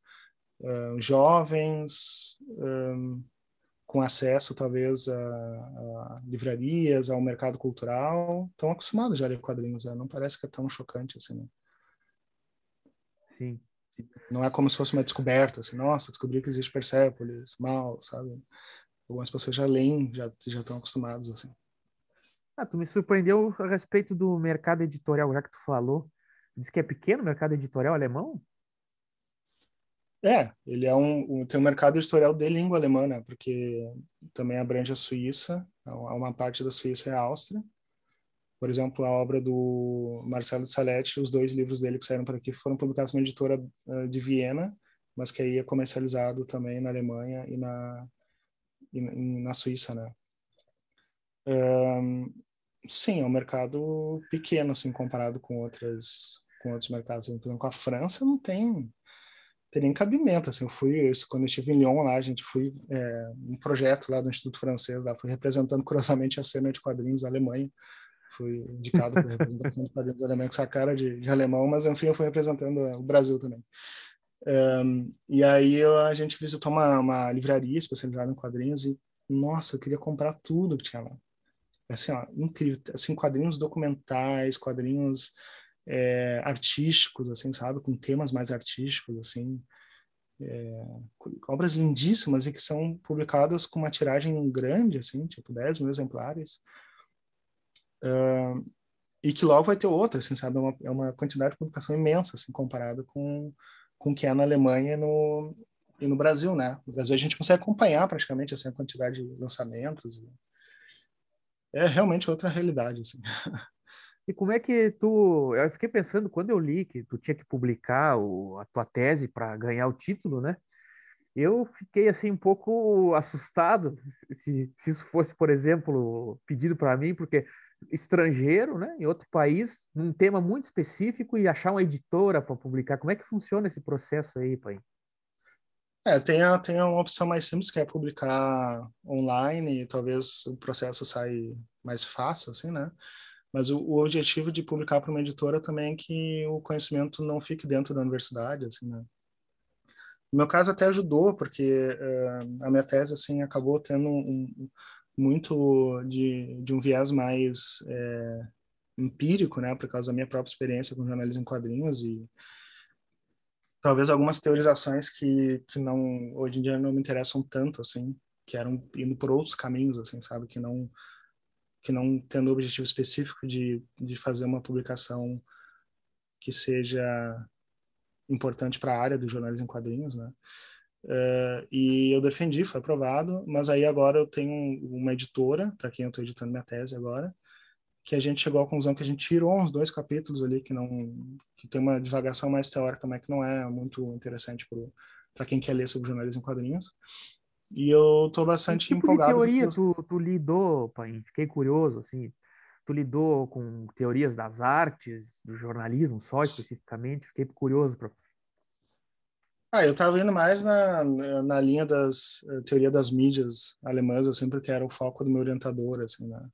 Speaker 2: uh, jovens um, com acesso talvez a, a, livrarias, ao mercado cultural, estão acostumados já a ler quadrinhos, né? não parece que é tão chocante assim. Né?
Speaker 1: Sim.
Speaker 2: Não é como se fosse uma descoberta, assim, nossa, descobri que existe Persépolis, mal, sabe? Algumas pessoas já leem, já já estão acostumadas assim.
Speaker 1: Ah, tu me surpreendeu a respeito do mercado editorial, já que tu falou. Diz que é pequeno o mercado editorial alemão?
Speaker 2: É, ele é um, tem um mercado editorial de língua alemã, né? Porque também abrange a Suíça, uma parte da Suíça é a Áustria, por exemplo, a obra do Marcelo Saletti, os dois livros dele que saíram por aqui foram publicados numa editora uh, de Viena, mas que aí é comercializado também na Alemanha e na, e na Suíça, né? Um, sim, é um mercado pequeno, assim, comparado com outras com outros mercados. Por exemplo, com a França não tem tem nem cabimento, assim, eu fui, quando eu estive em Lyon lá, a gente foi é, um projeto lá do Instituto Francês, lá, fui representando curiosamente a cena de quadrinhos da Alemanha, fui indicado para representação de quadrinhos alemães com essa cara de, de, alemão, mas enfim, eu fui representando o Brasil também. Um, e aí a gente visitou uma, uma livraria especializada em quadrinhos e, nossa, eu queria comprar tudo que tinha lá. Assim, ó, incrível. Assim, quadrinhos documentais, quadrinhos é, artísticos, assim, sabe? Com temas mais artísticos, assim. É, obras lindíssimas e que são publicadas com uma tiragem grande, assim, tipo 10 mil exemplares. Uh, e que logo vai ter outra, assim, sabe? É uma, é uma quantidade de publicação imensa, assim, comparada com, com o que é na Alemanha e no, e no Brasil, né? No Brasil a gente consegue acompanhar praticamente, assim, a quantidade de lançamentos. É realmente outra realidade, assim.
Speaker 1: E como é que tu. Eu fiquei pensando, quando eu li que tu tinha que publicar o, a tua tese para ganhar o título, né? Eu fiquei assim um pouco assustado se, se isso fosse, por exemplo, pedido para mim, porque estrangeiro, né, em outro país, num tema muito específico e achar uma editora para publicar. Como é que funciona esse processo aí, pai?
Speaker 2: É, tem, a, tem uma opção mais simples que é publicar online, e talvez o processo saia mais fácil, assim, né? Mas o, o objetivo de publicar para uma editora também é que o conhecimento não fique dentro da universidade, assim, né? No meu caso até ajudou, porque uh, a minha tese, assim, acabou tendo um, muito de, de um viés mais é, empírico, né? Por causa da minha própria experiência com jornalismo em quadrinhos e talvez algumas teorizações que, que não, hoje em dia não me interessam tanto, assim, que eram indo por outros caminhos, assim, sabe? Que não que não tendo o objetivo específico de, de fazer uma publicação que seja importante para a área do jornalismo em quadrinhos, né? Uh, e eu defendi, foi aprovado, mas aí agora eu tenho uma editora, para quem eu estou editando minha tese agora, que a gente chegou à conclusão que a gente tirou uns dois capítulos ali que não que tem uma divagação mais teórica, mas que não é muito interessante para quem quer ler sobre jornalismo em quadrinhos. E eu tô bastante
Speaker 1: que tipo
Speaker 2: empolgado.
Speaker 1: Que teoria tu, tu lidou, pai? Fiquei curioso, assim. Tu lidou com teorias das artes, do jornalismo só especificamente? Fiquei curioso para
Speaker 2: ah, eu estava indo mais na, na linha das uh, teoria das mídias alemãs, assim, porque era o foco do meu orientador, assim, né?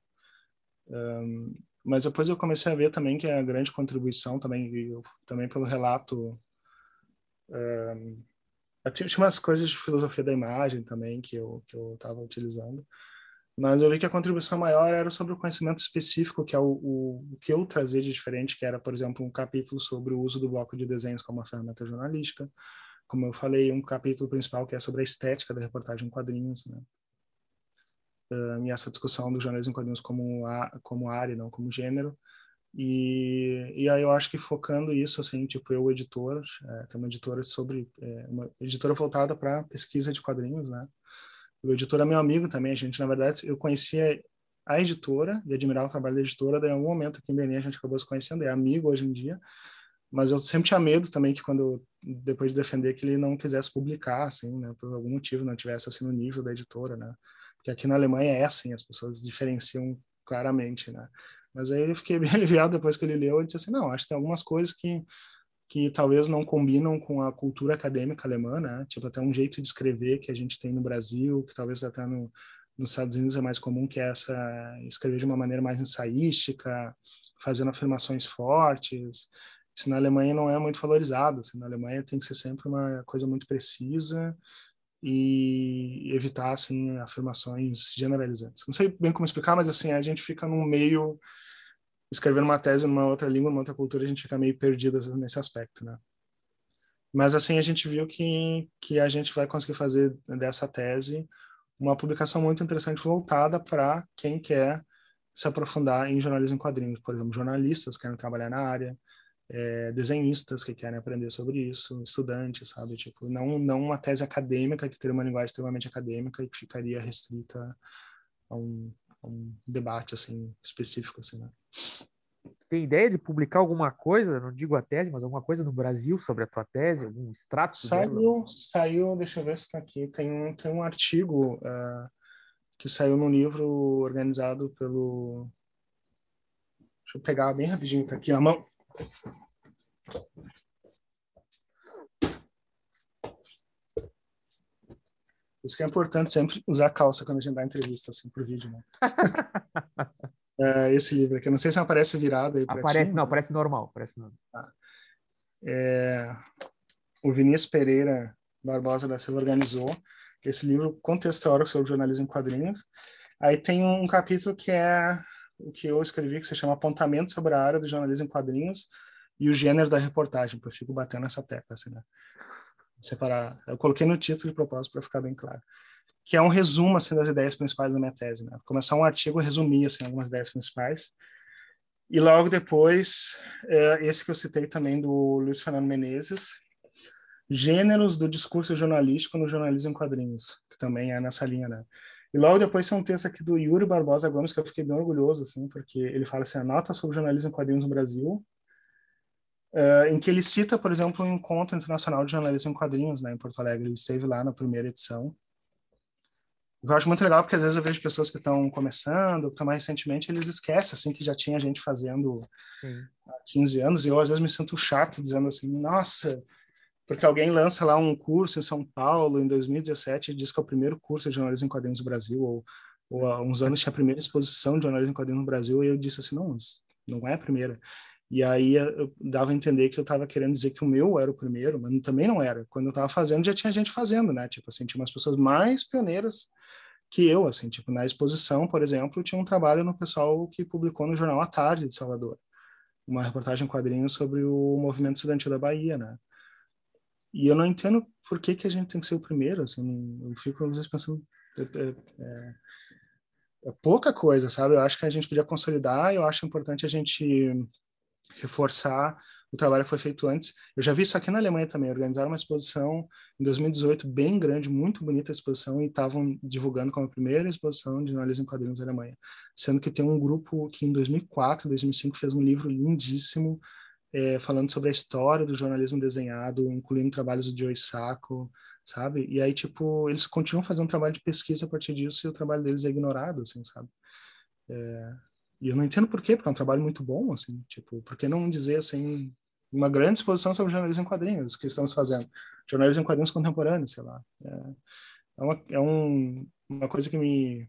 Speaker 2: Um, mas depois eu comecei a ver também que a grande contribuição também, eu, também pelo relato um, tinha umas coisas de filosofia da imagem também que eu que eu estava utilizando, mas eu vi que a contribuição maior era sobre o conhecimento específico, que é o, o, o que eu trazia de diferente, que era, por exemplo, um capítulo sobre o uso do bloco de desenhos como uma ferramenta jornalística, como eu falei, um capítulo principal que é sobre a estética da reportagem em quadrinhos, né? Uh, e essa discussão do jornalismo em quadrinhos como, a, como área, não como gênero. E, e aí eu acho que focando isso, assim, tipo, eu, editor, é, tem uma editora sobre, é, uma editora voltada para pesquisa de quadrinhos, né? O editor é meu amigo também, a gente, na verdade, eu conhecia a editora e admirava o trabalho da editora, daí em algum momento aqui em Belém a gente acabou se conhecendo, é amigo hoje em dia, mas eu sempre tinha medo também que quando depois de defender que ele não quisesse publicar assim né por algum motivo não tivesse assim no nível da editora né porque aqui na Alemanha é assim as pessoas diferenciam claramente né mas aí eu fiquei bem aliviado depois que ele leu e disse assim não acho que tem algumas coisas que que talvez não combinam com a cultura acadêmica alemã né tipo até um jeito de escrever que a gente tem no Brasil que talvez até no nos Estados Unidos é mais comum que é essa escrever de uma maneira mais ensaística, fazendo afirmações fortes. Isso na Alemanha não é muito valorizado. Assim, na Alemanha tem que ser sempre uma coisa muito precisa e evitar assim afirmações generalizantes. Não sei bem como explicar, mas assim a gente fica num meio escrevendo uma tese numa outra língua, numa outra cultura, a gente fica meio perdido nesse aspecto, né? Mas assim a gente viu que que a gente vai conseguir fazer dessa tese uma publicação muito interessante voltada para quem quer se aprofundar em jornalismo em quadrinhos, por exemplo, jornalistas que querem trabalhar na área, é, desenhistas que querem aprender sobre isso, estudantes, sabe? Tipo, não, não uma tese acadêmica que teria uma linguagem extremamente acadêmica e que ficaria restrita a um, a um debate, assim, específico, assim, né?
Speaker 1: Tem ideia de publicar alguma coisa, não digo a tese, mas alguma coisa no Brasil sobre a tua tese, algum extrato?
Speaker 2: Saiu, dela? saiu, deixa eu ver se está aqui, tem um, tem um artigo uh, que saiu num livro organizado pelo... Deixa eu pegar bem rapidinho, tá aqui a mão. Isso que é importante sempre usar calça quando a gente dá entrevista, assim, por vídeo, né? é, esse livro aqui, eu não sei se aparece virado aí
Speaker 1: Aparece, ti, não, aparece normal, aparece normal.
Speaker 2: Tá. É... o Vinícius Pereira Barbosa da Silva organizou esse livro Contexto Teórico sobre Jornalismo em Quadrinhos. Aí tem um capítulo que é o que eu escrevi, que se chama Apontamento sobre a área do jornalismo em quadrinhos e o gênero da reportagem, porque eu fico batendo nessa tecla, assim, né? Separar. Eu coloquei no título de propósito para ficar bem claro. Que é um resumo, assim, das ideias principais da minha tese, né? Começar um artigo, resumir, assim, algumas ideias principais. E logo depois, é, esse que eu citei também do Luiz Fernando Menezes, Gêneros do Discurso Jornalístico no Jornalismo em Quadrinhos, que também é nessa linha, né? E logo depois tem um texto aqui do Yuri Barbosa Gomes, que eu fiquei bem orgulhoso, assim, porque ele fala assim, a nota sobre jornalismo em quadrinhos no Brasil, uh, em que ele cita, por exemplo, um encontro internacional de jornalismo em quadrinhos, né, em Porto Alegre. Ele esteve lá na primeira edição. Eu acho muito legal, porque às vezes eu vejo pessoas que estão começando, que estão mais recentemente, eles esquecem, assim, que já tinha gente fazendo Sim. há 15 anos, e eu às vezes me sinto chato dizendo assim, nossa, porque alguém lança lá um curso em São Paulo em 2017 e diz que é o primeiro curso de jornalismo em quadrinhos do Brasil, ou, ou há uns anos tinha a primeira exposição de jornalismo em quadrinhos no Brasil, e eu disse assim, não, não é a primeira. E aí eu dava a entender que eu estava querendo dizer que o meu era o primeiro, mas também não era. Quando eu estava fazendo, já tinha gente fazendo, né? Tipo assim, tinha umas pessoas mais pioneiras que eu, assim, tipo, na exposição, por exemplo, tinha um trabalho no pessoal que publicou no Jornal à Tarde de Salvador, uma reportagem em quadrinhos sobre o movimento estudantil da Bahia, né? E eu não entendo por que, que a gente tem que ser o primeiro, assim, eu fico às vezes pensando, é, é, é, é pouca coisa, sabe? Eu acho que a gente podia consolidar, eu acho importante a gente reforçar o trabalho que foi feito antes. Eu já vi isso aqui na Alemanha também, organizaram uma exposição em 2018 bem grande, muito bonita a exposição e estavam divulgando como a primeira exposição de jornalismo em quadrinhos da Alemanha, sendo que tem um grupo que em 2004, 2005 fez um livro lindíssimo é, falando sobre a história do jornalismo desenhado, incluindo trabalhos do Joe Sacco, sabe? E aí, tipo, eles continuam fazendo trabalho de pesquisa a partir disso e o trabalho deles é ignorado, assim, sabe? É... E eu não entendo por quê, porque é um trabalho muito bom, assim, tipo, por que não dizer, assim, uma grande exposição sobre jornalismo em quadrinhos que estamos fazendo? Jornalismo em quadrinhos contemporâneos, sei lá. É, é, uma, é um, uma coisa que me,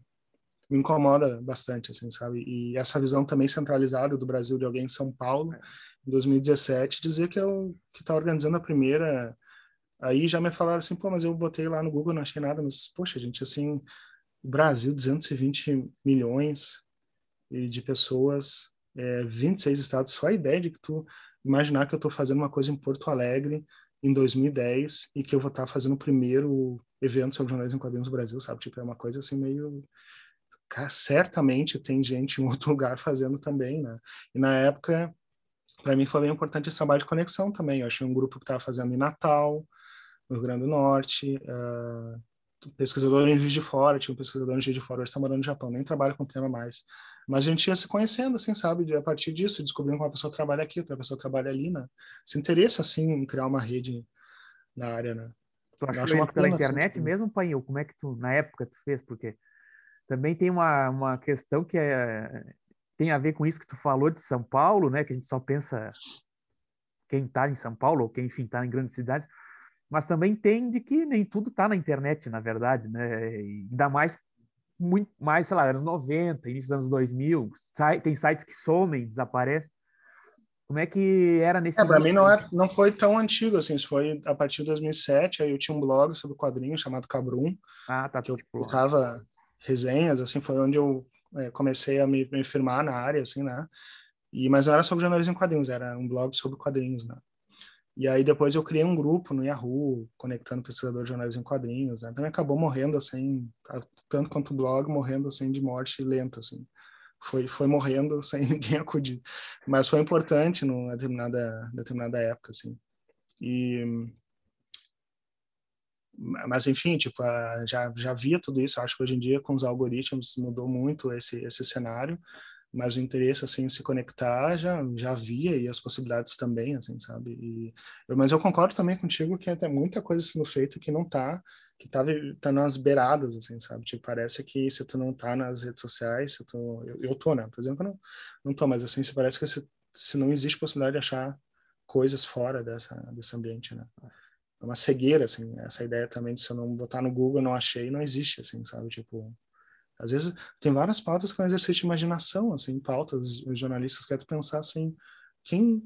Speaker 2: me incomoda bastante, assim, sabe? E essa visão também centralizada do Brasil de alguém em São Paulo, é em 2017, dizer que eu que tá organizando a primeira. Aí já me falaram assim, pô, mas eu botei lá no Google, não achei nada, mas poxa, gente, assim, Brasil, 220 milhões de pessoas, é, 26 estados, só a ideia de que tu imaginar que eu estou fazendo uma coisa em Porto Alegre em 2010 e que eu vou estar tá fazendo o primeiro evento sobre jornalismo em quadrinhos no Brasil, sabe? Tipo, é uma coisa assim meio certamente tem gente em outro lugar fazendo também, né? E na época para mim foi bem importante esse trabalho de conexão também. Eu achei um grupo que estava fazendo em Natal, no Rio Grande do Norte, uh, pesquisador em Juiz de Fora, tinha um pesquisador em Juiz de Fora, hoje está morando no Japão, nem trabalha com o tema mais. Mas a gente ia se conhecendo, assim, sabe? A partir disso, descobrindo que uma pessoa trabalha aqui, outra pessoa trabalha ali, né? Se interessa, assim, em criar uma rede na área, né?
Speaker 1: Tu achou pela assim, internet assim, mesmo, Painho? Como é que tu, na época, tu fez? Porque também tem uma, uma questão que é tem a ver com isso que tu falou de São Paulo, né? Que a gente só pensa quem está em São Paulo ou quem, enfim, está em grandes cidades, mas também tem de que nem tudo está na internet, na verdade, né? E ainda mais muito mais, sei lá, anos 90, início dos anos 2000, tem sites que somem, desaparecem. Como é que era nesse
Speaker 2: É, para mim não, é, não foi tão antigo assim, isso foi a partir de 2007, aí eu tinha um blog sobre quadrinhos chamado Cabrum,
Speaker 1: ah, tá,
Speaker 2: que eu colocava resenhas, assim, foi onde eu é, comecei a me, me, firmar na área, assim, né? E, mas não era sobre jornalismo em quadrinhos, era um blog sobre quadrinhos, né? E aí depois eu criei um grupo no Yahoo, conectando pesquisadores de jornalismo em quadrinhos, né? Também acabou morrendo, assim, tanto quanto o blog, morrendo, assim, de morte lenta, assim. Foi, foi morrendo sem ninguém acudir. Mas foi importante numa determinada, determinada época, assim. E mas enfim, tipo, já já via tudo isso. Acho que hoje em dia com os algoritmos mudou muito esse esse cenário, mas o interesse assim em se conectar já já via e as possibilidades também, assim, sabe? E mas eu concordo também contigo que tem muita coisa sendo feita que não tá que tá, tá nas beiradas, assim, sabe? Tipo, parece que se tu não tá nas redes sociais, se tu, eu, eu tô, né? Por exemplo, eu não, não tô, mas assim, se parece que se, se não existe possibilidade de achar coisas fora dessa, desse ambiente, né? É uma cegueira, assim, essa ideia também de se eu não botar no Google, não achei, não existe, assim, sabe, tipo, às vezes tem várias pautas que é um exercício de imaginação, assim, pautas, os jornalistas querem pensar, assim, quem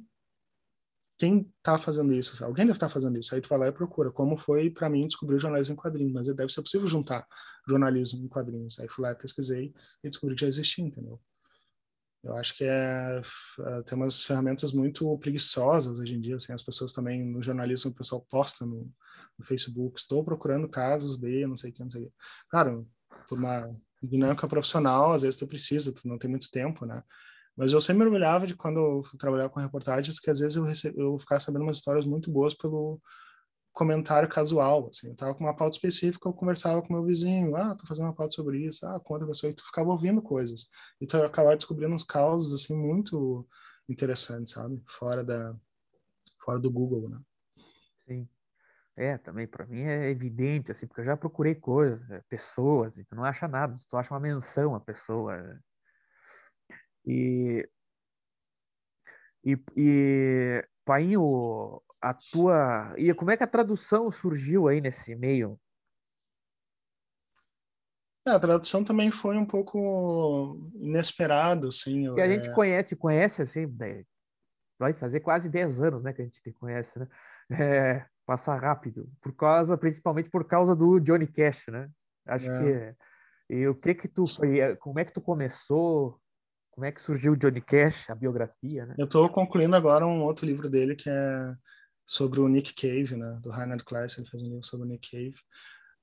Speaker 2: quem está fazendo isso? Alguém deve estar tá fazendo isso. Aí tu vai lá e procura. Como foi para mim descobrir jornalismo em quadrinhos? Mas deve ser possível juntar jornalismo em quadrinhos. Aí fui lá pesquisei e descobri que já existia, entendeu? Eu acho que é, é, tem umas ferramentas muito preguiçosas hoje em dia. Assim, as pessoas também, no jornalismo, o pessoal posta no, no Facebook, estou procurando casos de não sei o que, não sei o que. Claro, por uma dinâmica profissional, às vezes tu precisa, tu não tem muito tempo, né? Mas eu sempre mergulhava de quando eu trabalhava com reportagens, que às vezes eu, rece... eu ficava sabendo umas histórias muito boas pelo comentário casual, assim, eu tava com uma pauta específica, eu conversava com meu vizinho, ah, tô fazendo uma pauta sobre isso, ah, conta pessoa, e tu ficava ouvindo coisas, e tu acabava descobrindo uns causos, assim, muito interessantes, sabe, fora da, fora do Google, né.
Speaker 1: Sim. É, também para mim é evidente, assim, porque eu já procurei coisas, é, pessoas, e tu não acha nada, tu acha uma menção a pessoa. É. E, e, e Painho, a tua. E como é que a tradução surgiu aí nesse meio?
Speaker 2: É, a tradução também foi um pouco inesperado, assim.
Speaker 1: Porque a é... gente conhece, conhece assim, né? vai fazer quase 10 anos, né, que a gente te conhece, né? É, passar rápido, por causa, principalmente por causa do Johnny Cash, né? Acho é. que e o que que tu foi, é, como é que tu começou? Como é que surgiu o Johnny Cash, a biografia, né?
Speaker 2: Eu estou concluindo agora um outro livro dele que é sobre o Nick Cave, né? Do Reinhard Kleist, ele fez um livro sobre o Nick Cave.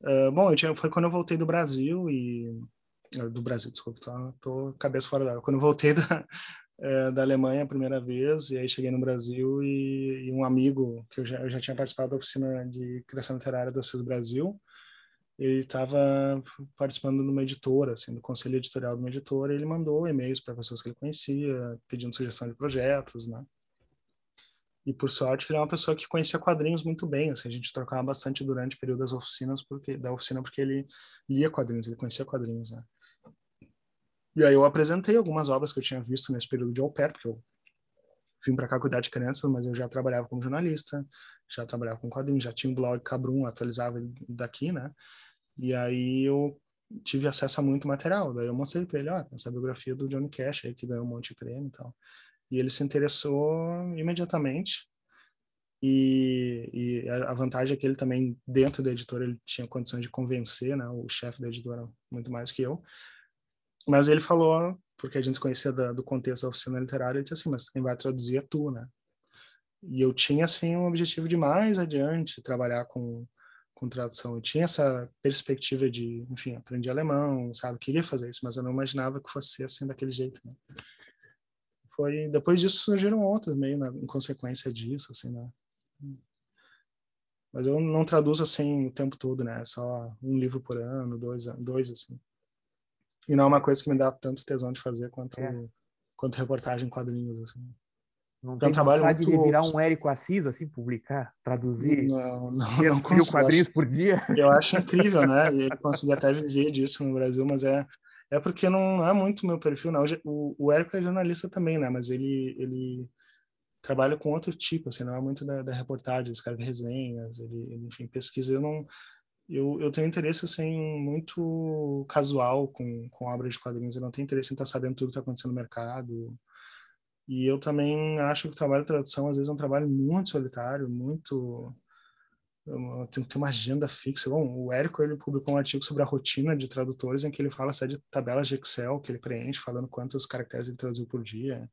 Speaker 2: Uh, bom, tinha, foi quando eu voltei do Brasil e uh, do Brasil, desculpa, tô, tô cabeça fora d'água. Quando eu voltei da, uh, da Alemanha a primeira vez e aí cheguei no Brasil e, e um amigo que eu já, eu já tinha participado da oficina de criação literária do CIS Brasil, ele estava participando de uma editora, assim, do conselho editorial de uma editora, e ele mandou e-mails para pessoas que ele conhecia, pedindo sugestão de projetos, né? E por sorte ele é uma pessoa que conhecia quadrinhos muito bem, assim, a gente trocava bastante durante o período das oficinas, porque da oficina porque ele lia quadrinhos, ele conhecia quadrinhos, né? E aí eu apresentei algumas obras que eu tinha visto nesse período de au pair, porque eu vim para cá cuidar de crianças, mas eu já trabalhava como jornalista, já trabalhava com quadrinhos, já tinha um blog Cabrum, atualizava daqui, né? E aí eu tive acesso a muito material. Daí eu mostrei para ele, ó, essa biografia do Johnny Cash aí que ganhou um monte de prêmio e tal. E ele se interessou imediatamente. E, e, a vantagem é que ele também, dentro da editora, ele tinha condições de convencer, né, o chefe da editora muito mais que eu. Mas ele falou, porque a gente conhecia da, do contexto da oficina literária, ele disse assim, mas quem vai traduzir é tu, né? E eu tinha, assim, um objetivo de mais adiante, trabalhar com, com tradução. Eu tinha essa perspectiva de, enfim, aprendi alemão, sabe? Queria fazer isso, mas eu não imaginava que fosse assim, daquele jeito, né? Foi depois disso surgiram outros meio na, em consequência disso assim né mas eu não traduzo assim o tempo todo né só um livro por ano dois dois assim e não é uma coisa que me dá tanto tesão de fazer quanto é. quanto reportagem em quadrinhos assim
Speaker 1: não tem um trabalho vontade de virar um Érico Assis, assim, publicar, traduzir
Speaker 2: não, não, não consigo.
Speaker 1: quadrinhos por dia?
Speaker 2: Eu acho incrível, né? E consegui até viver disso no Brasil, mas é, é porque não é muito meu perfil, não. O, o Érico é jornalista também, né? Mas ele, ele trabalha com outro tipo, assim, não é muito da, da reportagem, escreve resenhas, ele, ele, enfim, pesquisa. Eu não... Eu, eu tenho interesse, assim, muito casual com, com obras de quadrinhos. Eu não tenho interesse em estar sabendo tudo que está acontecendo no mercado. E eu também acho que o trabalho de tradução, às vezes, é um trabalho muito solitário, muito tem que ter uma agenda fixa. Bom, o Érico ele publicou um artigo sobre a rotina de tradutores em que ele fala só de tabelas de Excel que ele preenche, falando quantos caracteres ele traduziu por dia,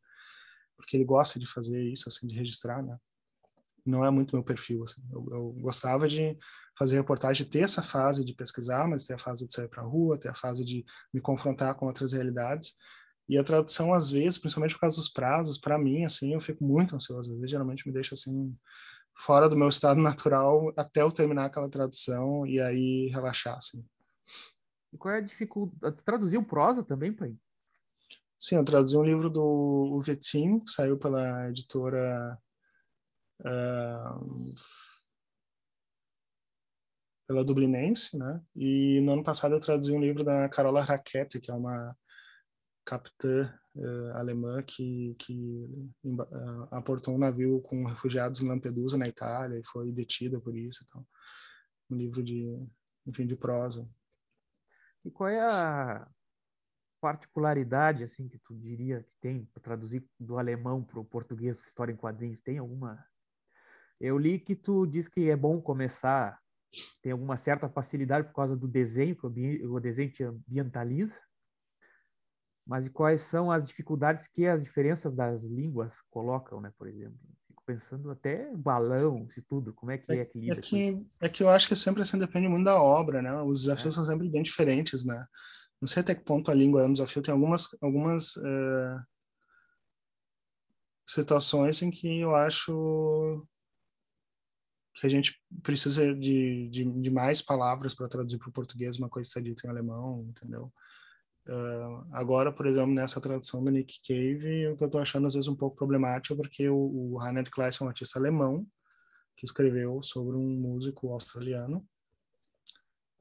Speaker 2: porque ele gosta de fazer isso, assim, de registrar, né? Não é muito meu perfil, assim. Eu, eu gostava de fazer reportagem, ter essa fase de pesquisar, mas ter a fase de sair para a rua, ter a fase de me confrontar com outras realidades. E a tradução, às vezes, principalmente por causa dos prazos, para mim, assim, eu fico muito ansioso. Às vezes, geralmente, me deixa, assim, fora do meu estado natural até eu terminar aquela tradução e aí relaxar, assim.
Speaker 1: E qual é a dificuldade? Traduziu prosa também, pai?
Speaker 2: Sim, eu traduzi um livro do Vetim, que saiu pela editora uh, pela Dublinense, né? E no ano passado eu traduzi um livro da Carola Raquete, que é uma capitã uh, alemã que, que uh, aportou um navio com refugiados em Lampedusa, na Itália, e foi detida por isso. Então, um livro de, enfim, de prosa.
Speaker 1: E qual é a particularidade assim que tu diria que tem para traduzir do alemão para o português história em quadrinhos? Tem alguma Eu li que tu diz que é bom começar, tem alguma certa facilidade por causa do desenho, que o desenho te ambientaliza. Mas e quais são as dificuldades que as diferenças das línguas colocam, né, por exemplo? Fico pensando até balão, se tudo, como é que é, é que lida
Speaker 2: é que, é que eu acho que sempre assim depende muito da obra, né? Os desafios é. são sempre bem diferentes, né? Não sei até que ponto a língua é um desafio. Tem algumas, algumas uh, situações em que eu acho que a gente precisa de, de, de mais palavras para traduzir para o português uma coisa que está dita em alemão, entendeu? Uh, agora, por exemplo, nessa tradução do Nick Cave, o que eu estou achando às vezes um pouco problemático, porque o, o Kleist é um artista alemão que escreveu sobre um músico australiano.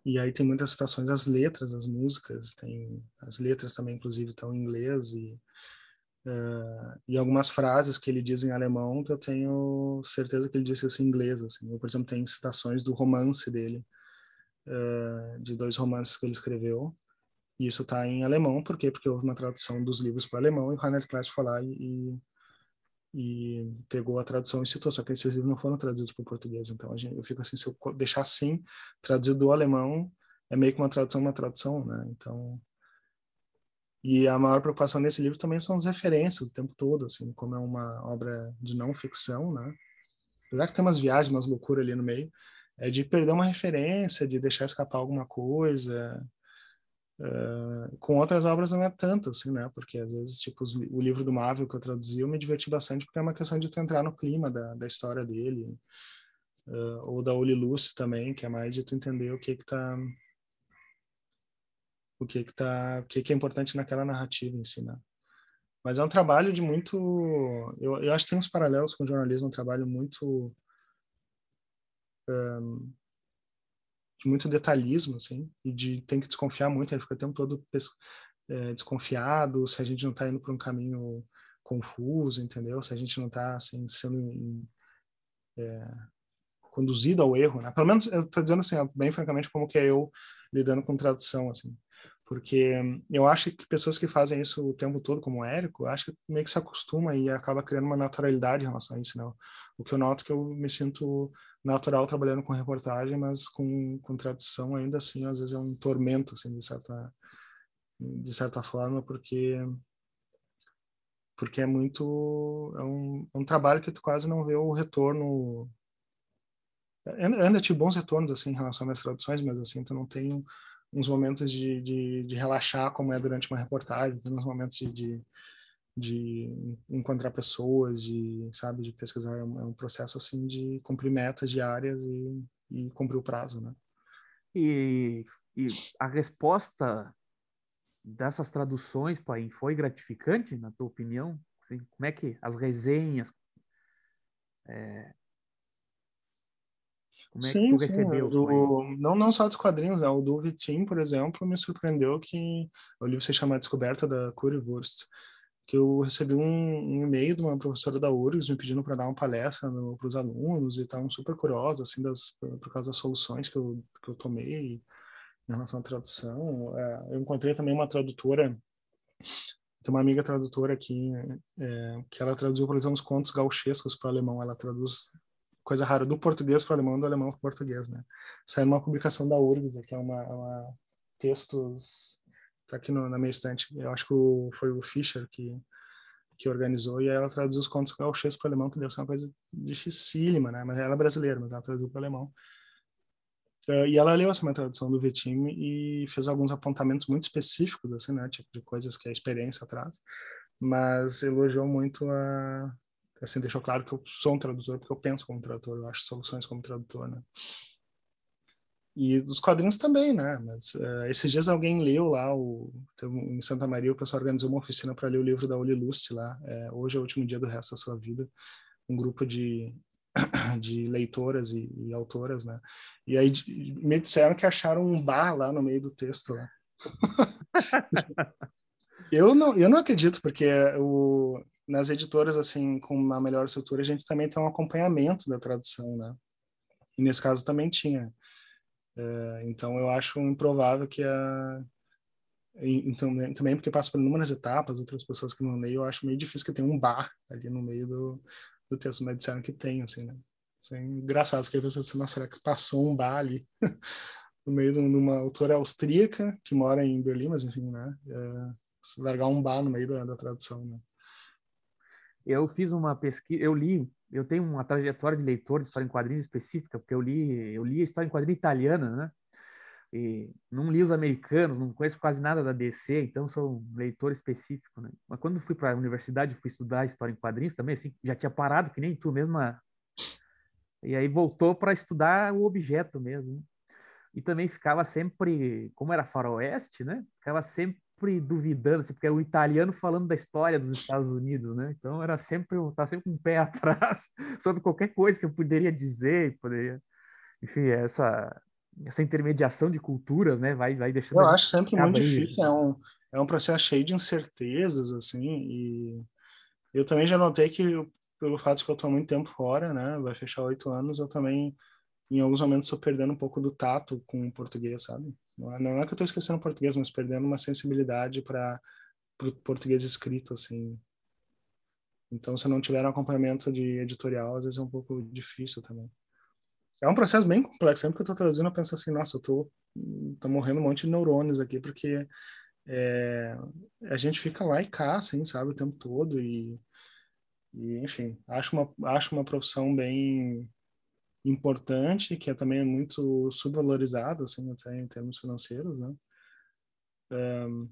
Speaker 2: E aí tem muitas citações às letras das músicas, tem as letras também, inclusive, estão em inglês e uh, e algumas frases que ele diz em alemão que eu tenho certeza que ele disse isso em inglês. Assim. Eu, por exemplo, tem citações do romance dele, uh, de dois romances que ele escreveu, e isso está em alemão, por quê? Porque houve uma tradução dos livros para alemão e o Reinhard Kleist foi lá e, e pegou a tradução e citou, só que esses livros não foram traduzidos para o português. Então gente, eu fico assim, se eu deixar assim, traduzido do alemão, é meio que uma tradução, uma tradução, né? Então. E a maior preocupação nesse livro também são as referências o tempo todo, assim, como é uma obra de não ficção, né? Apesar que tem umas viagens, umas loucuras ali no meio, é de perder uma referência, de deixar escapar alguma coisa, Uh, com outras obras não é tanto, assim, né? Porque às vezes, tipo, o livro do Marvel que eu traduzi, eu me diverti bastante porque é uma questão de tu entrar no clima da, da história dele. Uh, ou da Oli Lucy também, que é mais de tu entender o que que tá o que que tá o que que é importante naquela narrativa em si, né? Mas é um trabalho de muito eu, eu acho que tem uns paralelos com o jornalismo, um trabalho muito um, de muito detalhismo, assim, e de tem que desconfiar muito, ele fica o tempo todo é, desconfiado, se a gente não está indo para um caminho confuso, entendeu? Se a gente não está assim, sendo é, conduzido ao erro, né? Pelo menos eu estou dizendo assim, bem francamente, como que é eu lidando com tradução, assim. Porque eu acho que pessoas que fazem isso o tempo todo, como o Érico, acho que meio que se acostuma e acaba criando uma naturalidade em relação a isso, né? O que eu noto é que eu me sinto natural trabalhando com reportagem, mas com, com tradução ainda assim, às vezes é um tormento, assim, de certa, de certa forma, porque porque é muito é um, é um trabalho que tu quase não vê o retorno. Ainda tive bons retornos assim em relação às traduções mas assim tu não tem uns momentos de, de, de relaxar como é durante uma reportagem tem uns momentos de, de de encontrar pessoas, de, sabe, de pesquisar. É um, é um processo, assim, de cumprir metas diárias e, e cumprir o prazo, né?
Speaker 1: E, e a resposta dessas traduções, pai, foi gratificante, na tua opinião? Assim, como é que as resenhas... É...
Speaker 2: Como é sim, que tu recebeu? Do, não, não só dos quadrinhos, né? o do Vitim, por exemplo, me surpreendeu que o livro se chama Descoberta da Currywurst que eu recebi um, um, e-mail de uma professora da URGS me pedindo para dar uma palestra para os alunos e estavam super curiosos assim das por, causa das soluções que eu que eu tomei em relação à tradução. É, eu encontrei também uma tradutora tem uma amiga tradutora aqui é, que ela traduziu por exemplo os contos gauchescos para o alemão. Ela traduz coisa rara do português para o alemão do alemão para o português né? Saiu uma publicação da URGS que é uma, uma textos tá aqui no, na minha estante. Eu acho que o, foi o Fischer que, que organizou, e ela traduziu os contos gauchescos para o alemão, que deve ser uma coisa dificílima, né? Mas ela é brasileira, mas ela traduziu para o alemão. Uh, e ela leu essa minha tradução do Vitim e fez alguns apontamentos muito específicos, assim, né? Tipo, de coisas que a experiência traz. Mas elogiou muito a... Assim, deixou claro que eu sou um tradutor, porque eu penso como tradutor, eu acho soluções como tradutor, né? E dos quadrinhos também, né? Mas uh, esses dias alguém leu lá, o, em Santa Maria, o pessoal organizou uma oficina para ler o livro da Oli Lust lá. É, hoje é o último dia do resto da sua vida. Um grupo de, de leitoras e, e autoras, né? E aí me disseram que acharam um bar lá no meio do texto eu não, eu não acredito, porque o, nas editoras assim com uma melhor estrutura a gente também tem um acompanhamento da tradução, né? E nesse caso também tinha. É, então eu acho improvável que a então também porque passa por inúmeras etapas outras pessoas que não leem eu acho meio difícil que tenha um bar ali no meio do, do texto mas disseram que tem assim né Isso é engraçado, porque você assim, nossa, será que passou um bar ali no meio de uma autora austríaca que mora em Berlim, mas enfim, né? É, largar um bar no meio da, da tradução, né?
Speaker 1: Eu fiz uma pesquisa, eu li, eu tenho uma trajetória de leitor de história em quadrinhos específica, porque eu li, eu li a história em quadrinhos italiana, né? E não li os americanos, não conheço quase nada da DC, então sou um leitor específico, né? Mas quando fui para a universidade, fui estudar história em quadrinhos também, assim, já tinha parado, que nem tu mesma. E aí voltou para estudar o objeto mesmo. Né? E também ficava sempre, como era faroeste, né? Ficava sempre duvidando, assim, porque é o italiano falando da história dos Estados Unidos, né? Então era sempre, tá sempre um pé atrás sobre qualquer coisa que eu poderia dizer, poderia, enfim, essa essa intermediação de culturas, né? Vai, vai deixando.
Speaker 2: Eu acho sempre muito difícil. É um, é um processo cheio de incertezas, assim. E eu também já notei que pelo fato de que eu estou muito tempo fora, né? Vai fechar oito anos, eu também em alguns momentos estou perdendo um pouco do tato com o português, sabe? Não é, não é que eu estou esquecendo o português, mas perdendo uma sensibilidade para o português escrito, assim. Então, se não tiver um acompanhamento de editorial, às vezes é um pouco difícil também. É um processo bem complexo. Sempre que eu estou traduzindo, eu penso assim, nossa, eu tô, tô morrendo um monte de neurônios aqui, porque é, a gente fica lá e cá, assim, sabe, o tempo todo e, e enfim, acho uma, acho uma profissão bem importante, que é também muito subvalorizada, assim, até em termos financeiros, né? Um,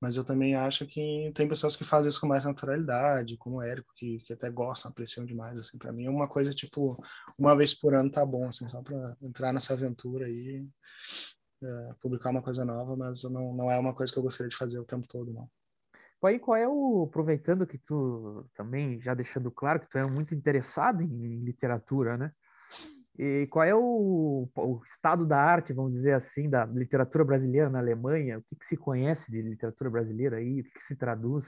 Speaker 2: mas eu também acho que tem pessoas que fazem isso com mais naturalidade, como o Érico, que, que até gostam, apreciam demais, assim, para mim é uma coisa, tipo, uma vez por ano tá bom, assim, só para entrar nessa aventura aí, é, publicar uma coisa nova, mas não, não é uma coisa que eu gostaria de fazer o tempo todo, não.
Speaker 1: Aí, qual é o, aproveitando que tu também, já deixando claro que tu é muito interessado em literatura, né? E qual é o, o, estado da arte, vamos dizer assim, da literatura brasileira na Alemanha? O que, que se conhece de literatura brasileira aí? O que, que se traduz?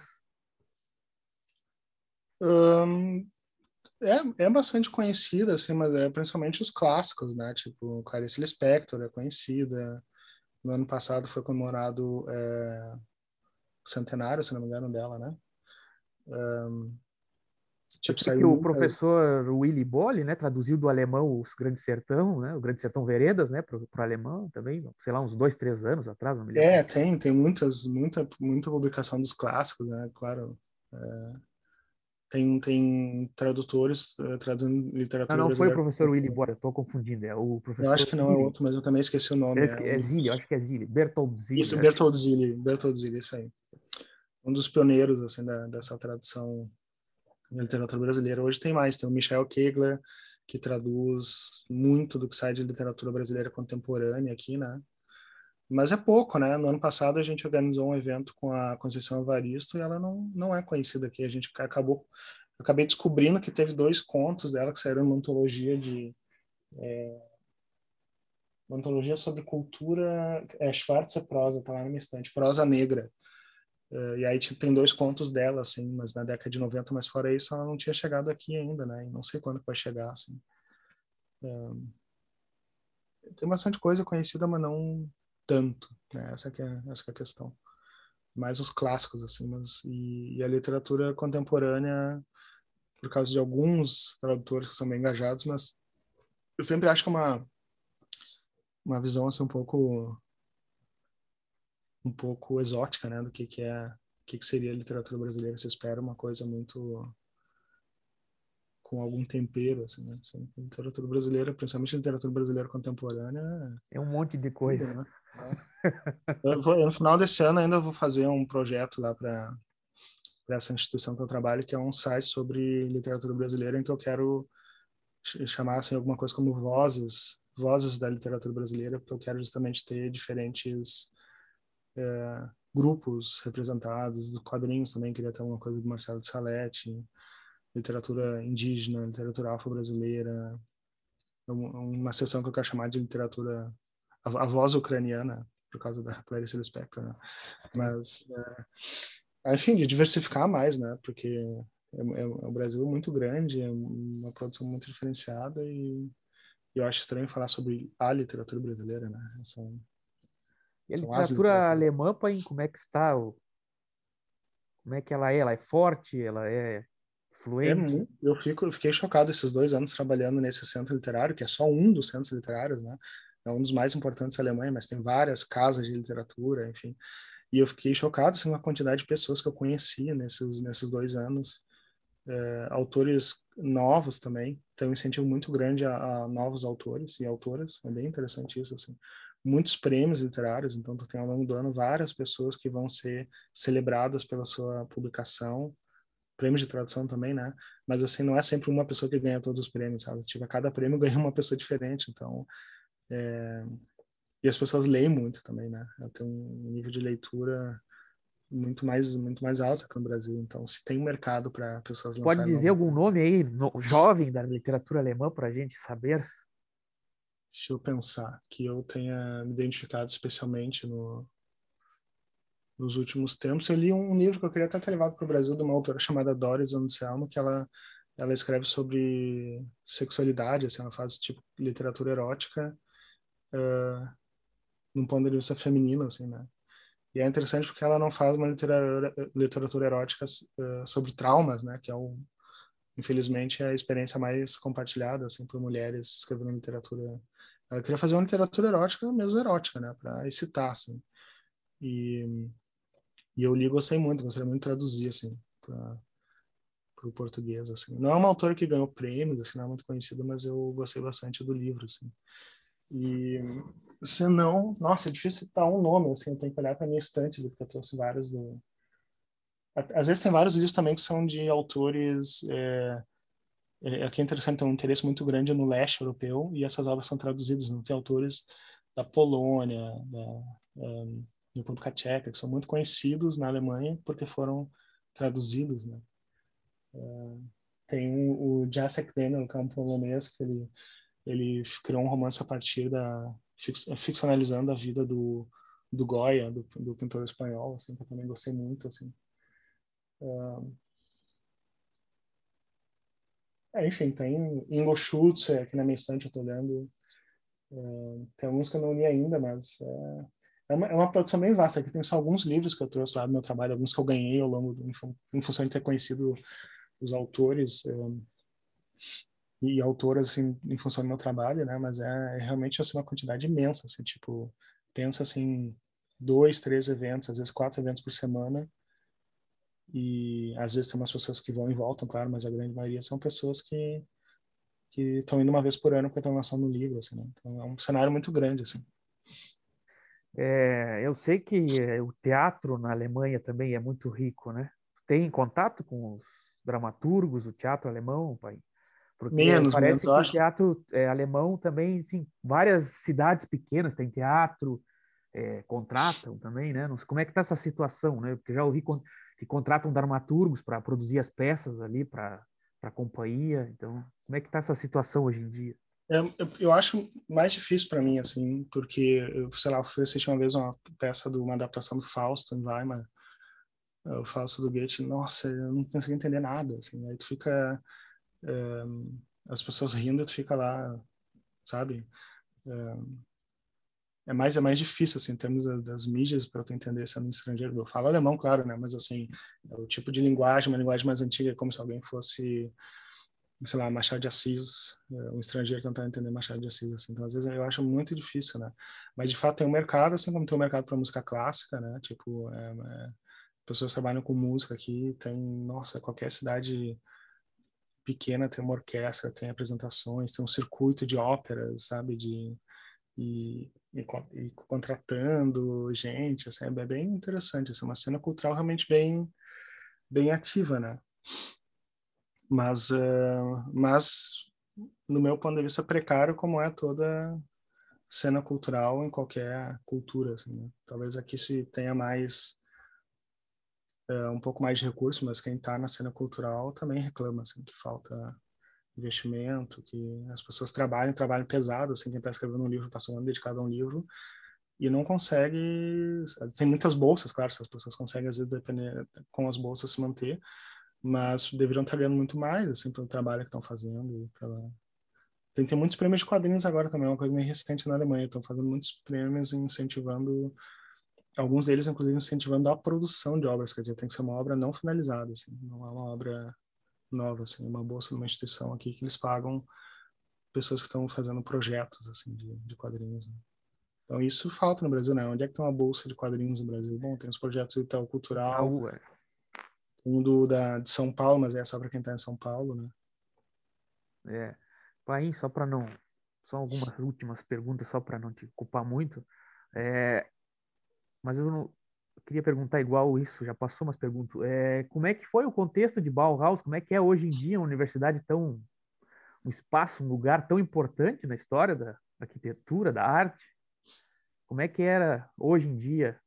Speaker 2: Um, é, é bastante conhecida, assim, mas é principalmente os clássicos, né? Tipo, Clarice Lispector é conhecida. No ano passado foi comemorado é, centenário, se não me engano, dela, né? Um,
Speaker 1: Tipo, saiu o professor Willy Bolle, né, traduziu do alemão os Grande Sertão, né, o Grande Sertão Veredas, né, para o alemão também, sei lá, uns dois, três anos atrás, não me
Speaker 2: lembro. É, tem, tem muitas, muita, muita publicação dos clássicos, né, claro. É, tem, tem tradutores uh, traduzindo literatura
Speaker 1: Não, não foi o professor Willy Bolle, estou confundindo, é o professor...
Speaker 2: Eu acho que não é outro, mas eu também esqueci o nome.
Speaker 1: É, é Zilli, acho que é Zilli, Bertold Zilli.
Speaker 2: Isso, Bertold Zilli, Bertold Zilli, isso aí. Um dos pioneiros, assim, da, dessa tradução na literatura brasileira. Hoje tem mais, tem o Michel Kegler, que traduz muito do que sai de literatura brasileira contemporânea aqui, né? Mas é pouco, né? No ano passado a gente organizou um evento com a Conceição Evaristo e ela não, não é conhecida aqui. A gente acabou, acabei descobrindo que teve dois contos dela que saíram numa antologia de é, uma antologia sobre cultura, é Schwarzer Prosa, tá lá na minha estante, prosa negra. Uh, e aí tipo, tem dois contos dela, assim, mas na década de 90, mas fora isso, ela não tinha chegado aqui ainda, né? E não sei quando vai chegar, assim. Uh, tem bastante coisa conhecida, mas não tanto, né? Essa que é, essa que é a questão. Mais os clássicos, assim, mas... E, e a literatura contemporânea, por causa de alguns tradutores que são bem engajados, mas eu sempre acho que é uma, uma visão, assim, um pouco um pouco exótica, né, do que que é, que, que seria a literatura brasileira. Você espera uma coisa muito com algum tempero, assim, né? Assim, literatura brasileira, principalmente literatura brasileira contemporânea.
Speaker 1: É um monte de coisa. Né?
Speaker 2: Eu vou, no final desse ano ainda vou fazer um projeto lá para essa instituição que eu trabalho, que é um site sobre literatura brasileira, em que eu quero chamar assim, alguma coisa como vozes, vozes da literatura brasileira, porque eu quero justamente ter diferentes é, grupos representados, do quadrinhos também, queria ter uma coisa do Marcelo de Salete, literatura indígena, literatura afro-brasileira, uma sessão que eu quero chamar de literatura, a, a voz ucraniana, por causa da Clarice Lispector, né? Mas, é, enfim, de diversificar mais, né? Porque é, é, é um Brasil muito grande, é uma produção muito diferenciada e eu acho estranho falar sobre a literatura brasileira, né?
Speaker 1: E a literatura alemã, pai, como é que está? Como é que ela é? Ela é forte? Ela é fluente.
Speaker 2: É, eu, fico, eu fiquei chocado esses dois anos trabalhando nesse centro literário, que é só um dos centros literários, né? É um dos mais importantes da Alemanha, mas tem várias casas de literatura, enfim. E eu fiquei chocado assim, com a quantidade de pessoas que eu conheci nesses, nesses dois anos. É, autores novos também, tem um incentivo muito grande a, a, novos autores e autoras, é bem interessante isso, assim. Muitos prêmios literários, então tu tem ao longo do ano várias pessoas que vão ser celebradas pela sua publicação, prêmios de tradução também, né? Mas assim, não é sempre uma pessoa que ganha todos os prêmios, sabe? Tipo, cada prêmio ganha uma pessoa diferente, então é... e as pessoas leem muito também, né? Tem um nível de leitura muito mais muito mais alto que no Brasil. Então, se tem um mercado para pessoas
Speaker 1: Pode dizer algum nome aí no, jovem da literatura alemã para a gente saber?
Speaker 2: Deixa eu pensar que eu tenha me identificado especialmente no nos últimos tempos. Eu li um livro que eu queria até ter levado para o Brasil de uma autora chamada Doris Anselmo, que ela ela escreve sobre sexualidade, assim, ela faz tipo literatura erótica uh, num ponto de vista feminino, assim, né? E é interessante porque ela não faz uma literatura, literatura erótica uh, sobre traumas, né? Que é o, infelizmente, é a experiência mais compartilhada, assim, por mulheres escrevendo literatura. Ela queria fazer uma literatura erótica, mesmo erótica, né? Para excitar, assim. E, e eu li gostei muito, gostaria muito de traduzir, assim, para o português, assim. Não é uma autora que ganhou prêmios, assim, não é muito conhecida, mas eu gostei bastante do livro, assim. E se não, nossa, é difícil citar um nome, assim, eu tenho que olhar para minha estante, porque eu trouxe vários do. Às vezes tem vários livros também que são de autores. É, é, aqui é interessante, tem um interesse muito grande no leste europeu e essas obras são traduzidas. Não tem autores da Polônia, da um, República Tcheca, que são muito conhecidos na Alemanha porque foram traduzidos, né? Uh, tem o, Jacek Daniel, que é um polonês, que ele, ele criou um romance a partir da ficcionalizando a vida do, do Goya, do, do pintor espanhol, assim, que eu também gostei muito, assim. Uh, é, enfim, tem Ingo Schultz, aqui na minha estante eu tô lendo. Uh, tem alguns que eu não li ainda, mas é, é, uma, é uma produção bem vasta. Aqui tem só alguns livros que eu trouxe lá do meu trabalho, alguns que eu ganhei ao longo, do, em, função de ter conhecido os autores. E autoras assim, em função do meu trabalho, né? Mas é, é realmente assim, uma quantidade imensa, assim, tipo, pensa assim, dois, três eventos, às vezes quatro eventos por semana. E às vezes tem umas pessoas que vão e voltam, claro, mas a grande maioria são pessoas que que estão indo uma vez por ano porque estão lançando um livro, assim, né? Então é um cenário muito grande, assim.
Speaker 1: É, eu sei que é, o teatro na Alemanha também é muito rico, né? Tem contato com os dramaturgos, o teatro alemão, pai? Porque menos, parece menos, que o teatro é, alemão também, sim, várias cidades pequenas têm teatro, é, contratam também, né? Não sei como é que está essa situação, né? Porque já ouvi que contratam dramaturgos para produzir as peças ali para a companhia. Então, como é que está essa situação hoje em dia?
Speaker 2: É, eu, eu, acho mais difícil para mim, assim, porque, eu, sei lá, eu fui uma vez uma peça de uma adaptação do Fausto em Weimar, o Fausto do Goethe, nossa, eu não consegui entender nada, assim, aí tu fica as pessoas rindo, tu fica lá, sabe? é mais é mais difícil assim em termos das mídias para tu entender sendo estrangeiro. Eu falo alemão claro né mas assim é o tipo de linguagem uma linguagem mais antiga é como se alguém fosse sei lá Machado de Assis é, um estrangeiro tentando entender Machado de Assis assim. Então às vezes eu acho muito difícil né. Mas de fato tem um mercado assim como tem um mercado para música clássica né tipo é, é, pessoas trabalham com música aqui tem nossa qualquer cidade pequena tem uma orquestra, tem apresentações, tem um circuito de óperas, sabe, de e, e, contratando gente, assim, é bem interessante, assim, uma cena cultural realmente bem bem ativa, né? Mas uh, mas no meu ponto de vista precário como é toda cena cultural em qualquer cultura, assim, né? Talvez aqui se tenha mais um pouco mais de recurso, mas quem está na cena cultural também reclama assim, que falta investimento, que as pessoas trabalham, trabalham pesado, assim, quem está escrevendo um livro, passa um ano dedicado a um livro, e não consegue, tem muitas bolsas, claro, se as pessoas conseguem, às vezes, depender, com as bolsas se manter, mas deveriam estar ganhando muito mais, assim, pelo trabalho que estão fazendo, pela... Tem, tem muitos prêmios de quadrinhos agora também, é uma coisa meio recente na Alemanha, estão fazendo muitos prêmios incentivando alguns deles, inclusive, incentivando a produção de obras, quer dizer, tem que ser uma obra não finalizada, assim, não é uma obra nova, assim, uma bolsa de uma instituição aqui que eles pagam pessoas que estão fazendo projetos assim de, de quadrinhos. Né? Então isso falta no Brasil, né? Onde é que tem uma bolsa de quadrinhos no Brasil? Bom, tem os projetos do Itaú Cultural,
Speaker 1: é.
Speaker 2: um do da de São Paulo, mas é só para quem está em São Paulo, né?
Speaker 1: É, Pai, só para não, só algumas últimas perguntas só para não te culpar muito. É, mas eu, não, queria perguntar igual isso, já passou umas perguntas. É, como é que foi o contexto de Bauhaus? Como é que é hoje em dia uma universidade tão um espaço, um lugar tão importante na história da arquitetura, da arte? Como é que era hoje em dia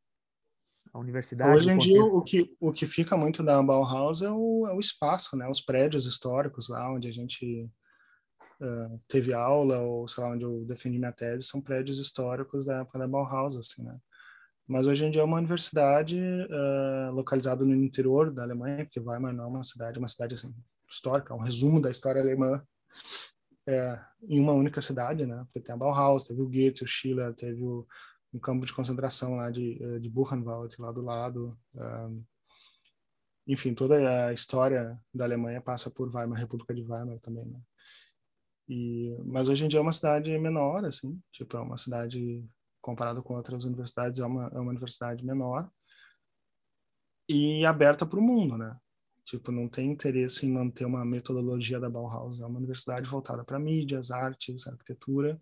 Speaker 1: a universidade?
Speaker 2: Hoje em dia, o que, o que fica muito da Bauhaus é o, é o espaço, né? Os prédios históricos lá onde a gente uh, teve aula ou, sei lá, onde eu defendi minha tese, são prédios históricos da época da Bauhaus, assim, né? Mas hoje em dia é uma universidade uh, localizada no interior da Alemanha, porque Weimar não é uma cidade, é uma cidade assim, histórica, um resumo da história alemã é, em uma única cidade, né? Porque tem a Bauhaus, teve o Goethe, o Schiller, teve o, um campo de concentração lá de, eh, de Buchenwald, lá do lado. Um, enfim, toda a história da Alemanha passa por Weimar, República de Weimar também, né? E, mas hoje em dia é uma cidade menor, assim, tipo, é uma cidade, comparado com outras universidades, é uma, é uma universidade menor e aberta para o mundo, né? Tipo, não tem interesse em manter uma metodologia da Bauhaus. É uma universidade voltada para mídias, artes, arquitetura,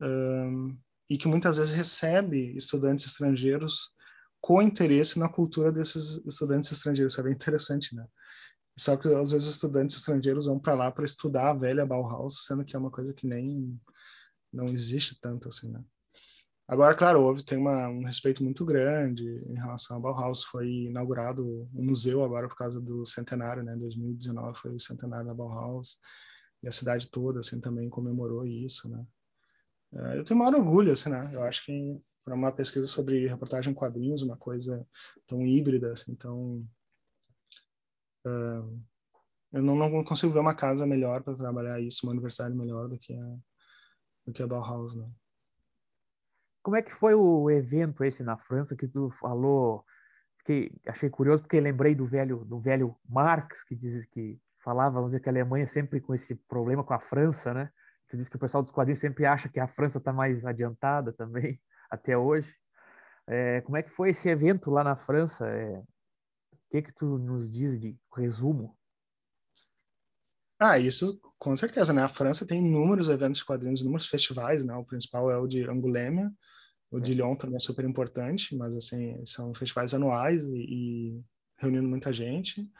Speaker 2: um, e que muitas vezes recebe estudantes estrangeiros com interesse na cultura desses estudantes estrangeiros. Isso é bem interessante, né? Só que às vezes os estudantes estrangeiros vão para lá para estudar a velha Bauhaus, sendo que é uma coisa que nem não existe tanto assim, né? Agora, claro, houve, tem uma, um respeito muito grande em relação ao Bauhaus. Foi inaugurado um museu agora por causa do centenário, né? 2019 foi o centenário da Bauhaus. E a cidade toda, assim, também comemorou isso, né? É, eu tenho maior orgulho, assim, né? Eu acho que para uma pesquisa sobre reportagem em quadrinhos, uma coisa tão híbrida, assim, tão... Uh, eu não, não consigo ver uma casa melhor para trabalhar isso, uma universidade melhor do que a, do que a Bauhaus, né?
Speaker 1: Como é que foi o evento esse na França que tu falou? Que achei curioso porque lembrei do velho do velho Marx que diz que falava, vamos dizer que a Alemanha sempre com esse problema com a França, né? Tu disse que o pessoal dos quadrinhos sempre acha que a França está mais adiantada também até hoje. É, como é que foi esse evento lá na França? É, o que que tu nos diz de resumo?
Speaker 2: Ah, isso com certeza, né? A França tem inúmeros eventos de quadrinhos, inúmeros festivais, né? O principal é o de Angoulême, o de Lyon também é super importante, mas assim, são festivais anuais e, e, reunindo muita gente.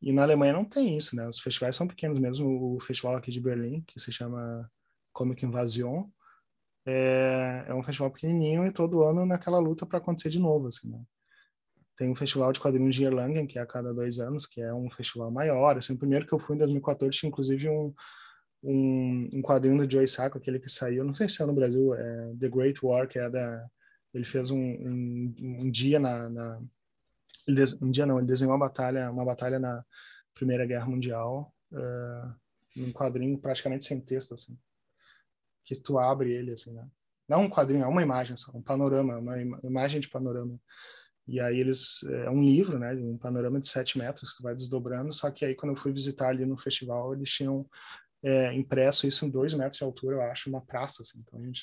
Speaker 2: E na Alemanha não tem isso, né? Os festivais são pequenos mesmo. O festival aqui de Berlim, que se chama Comic Invasion, é, é um festival pequenininho e todo ano naquela luta para acontecer de novo, assim, né? Tem um festival de quadrinhos de Erlangen, que é a cada dois anos, que é um festival maior. Assim, o primeiro que eu fui em 2014 tinha inclusive um, um, um quadrinho do Joe Sacco, aquele que saiu, não sei se é no Brasil, é The Great War, que é da... Ele fez um, um, um dia na... na ele um dia não, ele desenhou uma batalha, uma batalha na Primeira Guerra Mundial, uh, um quadrinho praticamente sem texto, assim. Que tu abre ele, assim, né? Não um quadrinho, é uma imagem só, um panorama, uma imagem de panorama. E aí eles é um livro, né, um panorama de sete metros que tu vai desdobrando. Só que aí quando eu fui visitar ali no festival eles tinham é, impresso isso em dois metros de altura, eu acho, uma praça, assim. Então, a gente,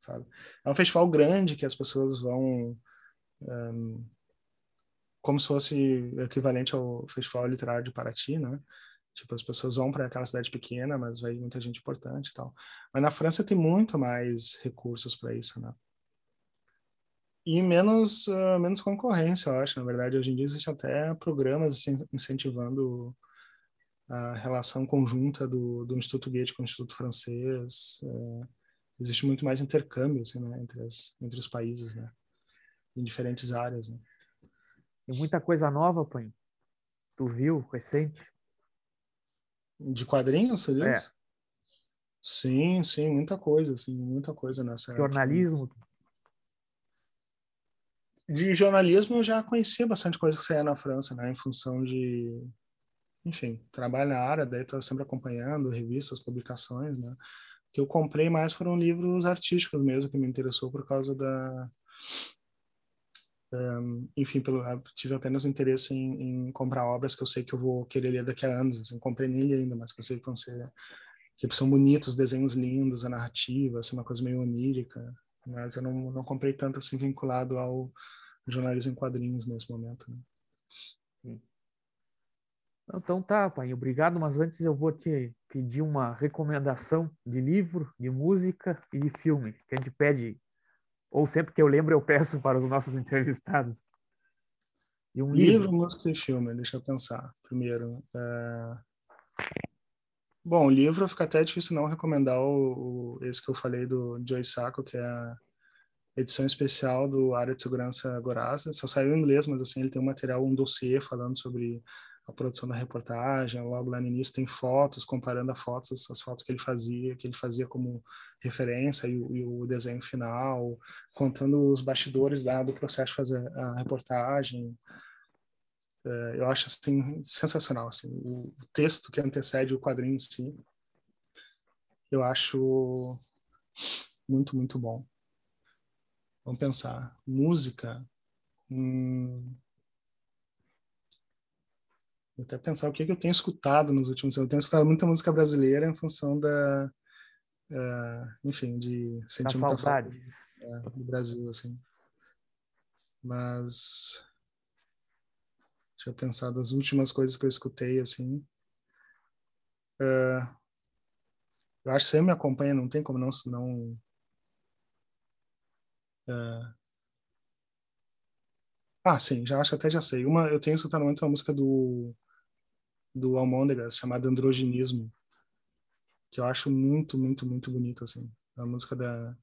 Speaker 2: sabe? É um festival grande que as pessoas vão... Um, como se fosse equivalente ao Festival Literário de Paraty, né? Tipo, as pessoas vão para aquela cidade pequena, mas vai muita gente importante e tal. Mas na França tem muito mais recursos para isso, né? E menos, uh, menos concorrência, eu acho. Na verdade, hoje em dia existem até programas assim, incentivando a relação conjunta do, do Instituto Goethe com o Instituto Francês. É, existe muito mais intercâmbio assim, né, entre, as, entre os países, né, em diferentes áreas. Né.
Speaker 1: Tem muita coisa nova, Pai. Tu viu, recente?
Speaker 2: De quadrinhos, diz?
Speaker 1: É.
Speaker 2: Sim, sim, muita coisa, assim, muita coisa nessa
Speaker 1: Jornalismo?
Speaker 2: Época. De jornalismo eu já conhecia bastante coisa que saía na França, né, em função de enfim, trabalho na área, daí estou sempre acompanhando revistas, publicações, né? O que eu comprei mais foram livros artísticos mesmo, que me interessou por causa da um, enfim, pelo, tive apenas interesse em, em, comprar obras que eu sei que eu vou querer ler daqui a anos. Assim, comprei nele ainda, mas que eu sei que vão ser que são bonitos, desenhos lindos, a narrativa, assim, uma coisa meio onírica. Mas eu não, não comprei tanto assim vinculado ao jornalismo em quadrinhos nesse momento. Né?
Speaker 1: Então tá, pai, obrigado, mas antes eu vou te pedir uma recomendação de livro, de música e de filme, que a gente pede, ou sempre que eu lembro eu peço para os nossos entrevistados.
Speaker 2: E um livro, livro música e filme, deixa eu pensar primeiro. É... Bom, livro fica até difícil não recomendar o, o, esse que eu falei do Joy Sacco, que é a edição especial do Área de Segurança Goraza. Só saiu em inglês, mas assim ele tem um material, um dossiê falando sobre a produção da reportagem. Logo lá no início tem fotos, comparando as fotos, as fotos que ele fazia, que ele fazia como referência e, e o desenho final, contando os bastidores lá do processo de fazer a reportagem. É, eu acho assim sensacional assim o texto que antecede o quadrinho em si eu acho muito muito bom vamos pensar música hum, Vou até pensar o que, é que eu tenho escutado nos últimos anos. Eu tenho escutado muita música brasileira em função da, uh, enfim, de sentir muita falta uh, do Brasil, assim. Mas deixa eu pensar das últimas coisas que eu escutei, assim. Uh, eu acho que você me acompanha, não tem como não, não uh, ah, sim, já acho que até já sei. Uma, eu tenho escutado muito a música do do Almôndegas, chamada Androginismo, que eu acho muito, muito, muito bonito, assim. A música da...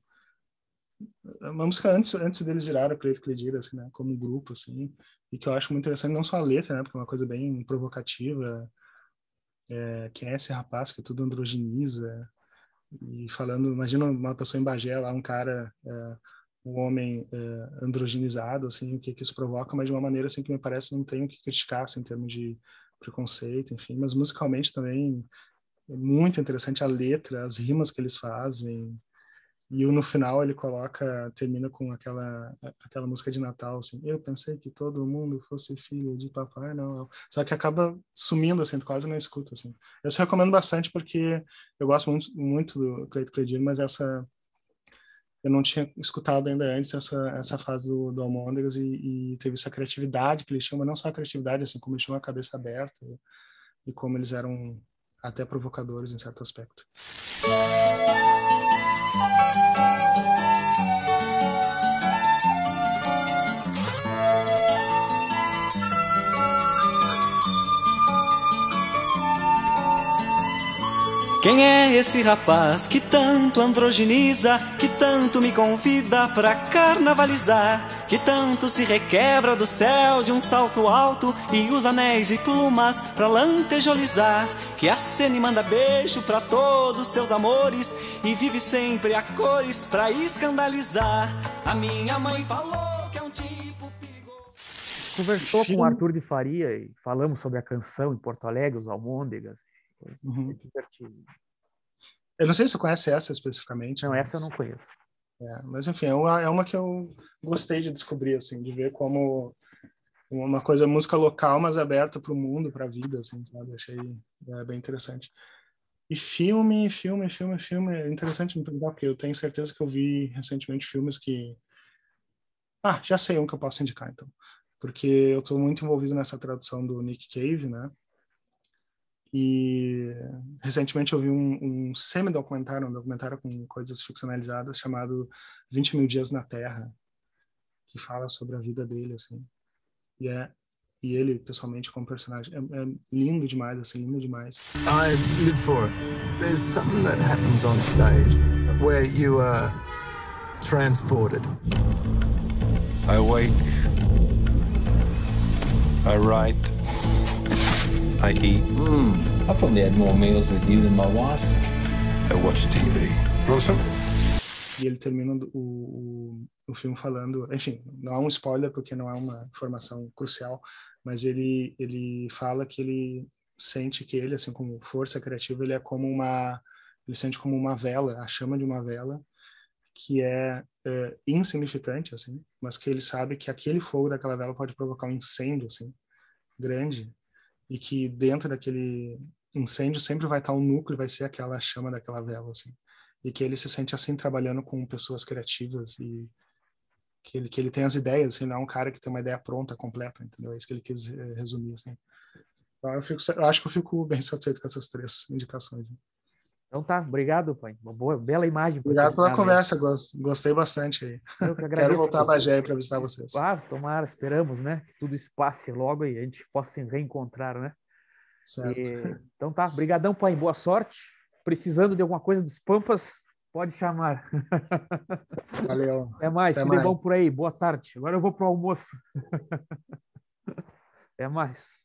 Speaker 2: Uma música antes, antes deles virarem o Cleito Cledira, assim, né? Como grupo, assim. E que eu acho muito interessante, não só a letra, né? Porque é uma coisa bem provocativa. É, quem é esse rapaz que tudo androgeniza? E falando, imagina uma pessoa em Bagé lá, um cara... É, um homem é, androgenizado, assim, o que, que isso provoca, mas de uma maneira assim que me parece não tem o que criticar, assim, em termos de preconceito, enfim, mas musicalmente também é muito interessante a letra, as rimas que eles fazem. E no final ele coloca, termina com aquela aquela música de Natal, assim. Eu pensei que todo mundo fosse filho de Papai Noel. Só que acaba sumindo, assim, quase não escuta, assim. Eu recomendo bastante porque eu gosto muito, muito do Cleito Cledir, mas essa eu não tinha escutado ainda antes essa essa fase do, do Almôndegas e, e, teve essa criatividade que eles chamam, não só a criatividade, assim, como eles tinham a cabeça aberta e, e como eles eram até provocadores em certo aspecto.
Speaker 3: Quem é esse rapaz que tanto androgeniza, que tanto me convida pra carnavalizar, que tanto se requebra do céu de um salto alto e usa anéis e plumas pra lantejolizar, que acena e manda beijo pra todos seus amores e vive sempre a cores pra escandalizar. A minha mãe falou que é um tipo perigoso.
Speaker 1: Conversou com o Arthur de Faria e falamos sobre a canção em Porto Alegre, os Almôndegas Uhum.
Speaker 2: Eu não sei se você conhece essa especificamente.
Speaker 1: Não, mas... essa eu não conheço.
Speaker 2: É, mas enfim, é uma, é uma que eu gostei de descobrir, assim, de ver como uma coisa música local, mas aberta para o mundo, para a vida, assim, sabe? Achei é, bem interessante. E filme, filme, filme, filme, é interessante me perguntar, porque eu tenho certeza que eu vi recentemente filmes que... Ah, já sei um que eu posso indicar, então. Porque eu estou muito envolvido nessa tradução do Nick Cave, né? E recentemente eu vi um, um semi-documentário, um documentário com coisas ficcionalizadas chamado 20 Mil Dias na Terra, que fala sobre a vida dele, assim. E é e ele pessoalmente como personagem é, é, lindo demais assim lindo demais
Speaker 4: I live for it. There's something that happens on stage where you are transported
Speaker 5: I wake I write I eat.
Speaker 6: Mm, I probably had more meals with you than my wife.
Speaker 5: I watch TV.
Speaker 2: Wilson? E ele termina o, o, o filme falando, enfim, não é um spoiler porque não é uma informação crucial, mas ele ele fala que ele sente que ele, assim como força criativa, ele é como uma, ele sente como uma vela, a chama de uma vela que é, é, insignificante, assim, mas que ele sabe que aquele fogo daquela vela pode provocar um incêndio, assim, grande, e que dentro daquele incêndio sempre vai estar um núcleo, vai ser aquela chama daquela vela, assim, e que ele se sente assim trabalhando com pessoas criativas e que ele que ele tem as ideias, assim, não é um cara que tem uma ideia pronta, completa, entendeu? É isso que ele quis eh, resumir, assim. Então, eu, fico, eu acho que eu fico bem satisfeito com essas três indicações. Né?
Speaker 1: Então tá, obrigado, pai. Uma boa, bela imagem.
Speaker 2: Obrigado pela conversa, gostei bastante aí. Eu que agradeço, Quero voltar para a GE para visitar vocês.
Speaker 1: Claro, tomara, esperamos, né? Que tudo isso passe logo e a gente possa se reencontrar, né?
Speaker 2: Certo. E,
Speaker 1: então tá, brigadão, pai. Boa sorte. Precisando de alguma coisa dos Pampas, pode chamar.
Speaker 2: Valeu.
Speaker 1: Até mais, Até tudo bom por aí. Boa tarde. Agora eu vou pro almoço. Até mais.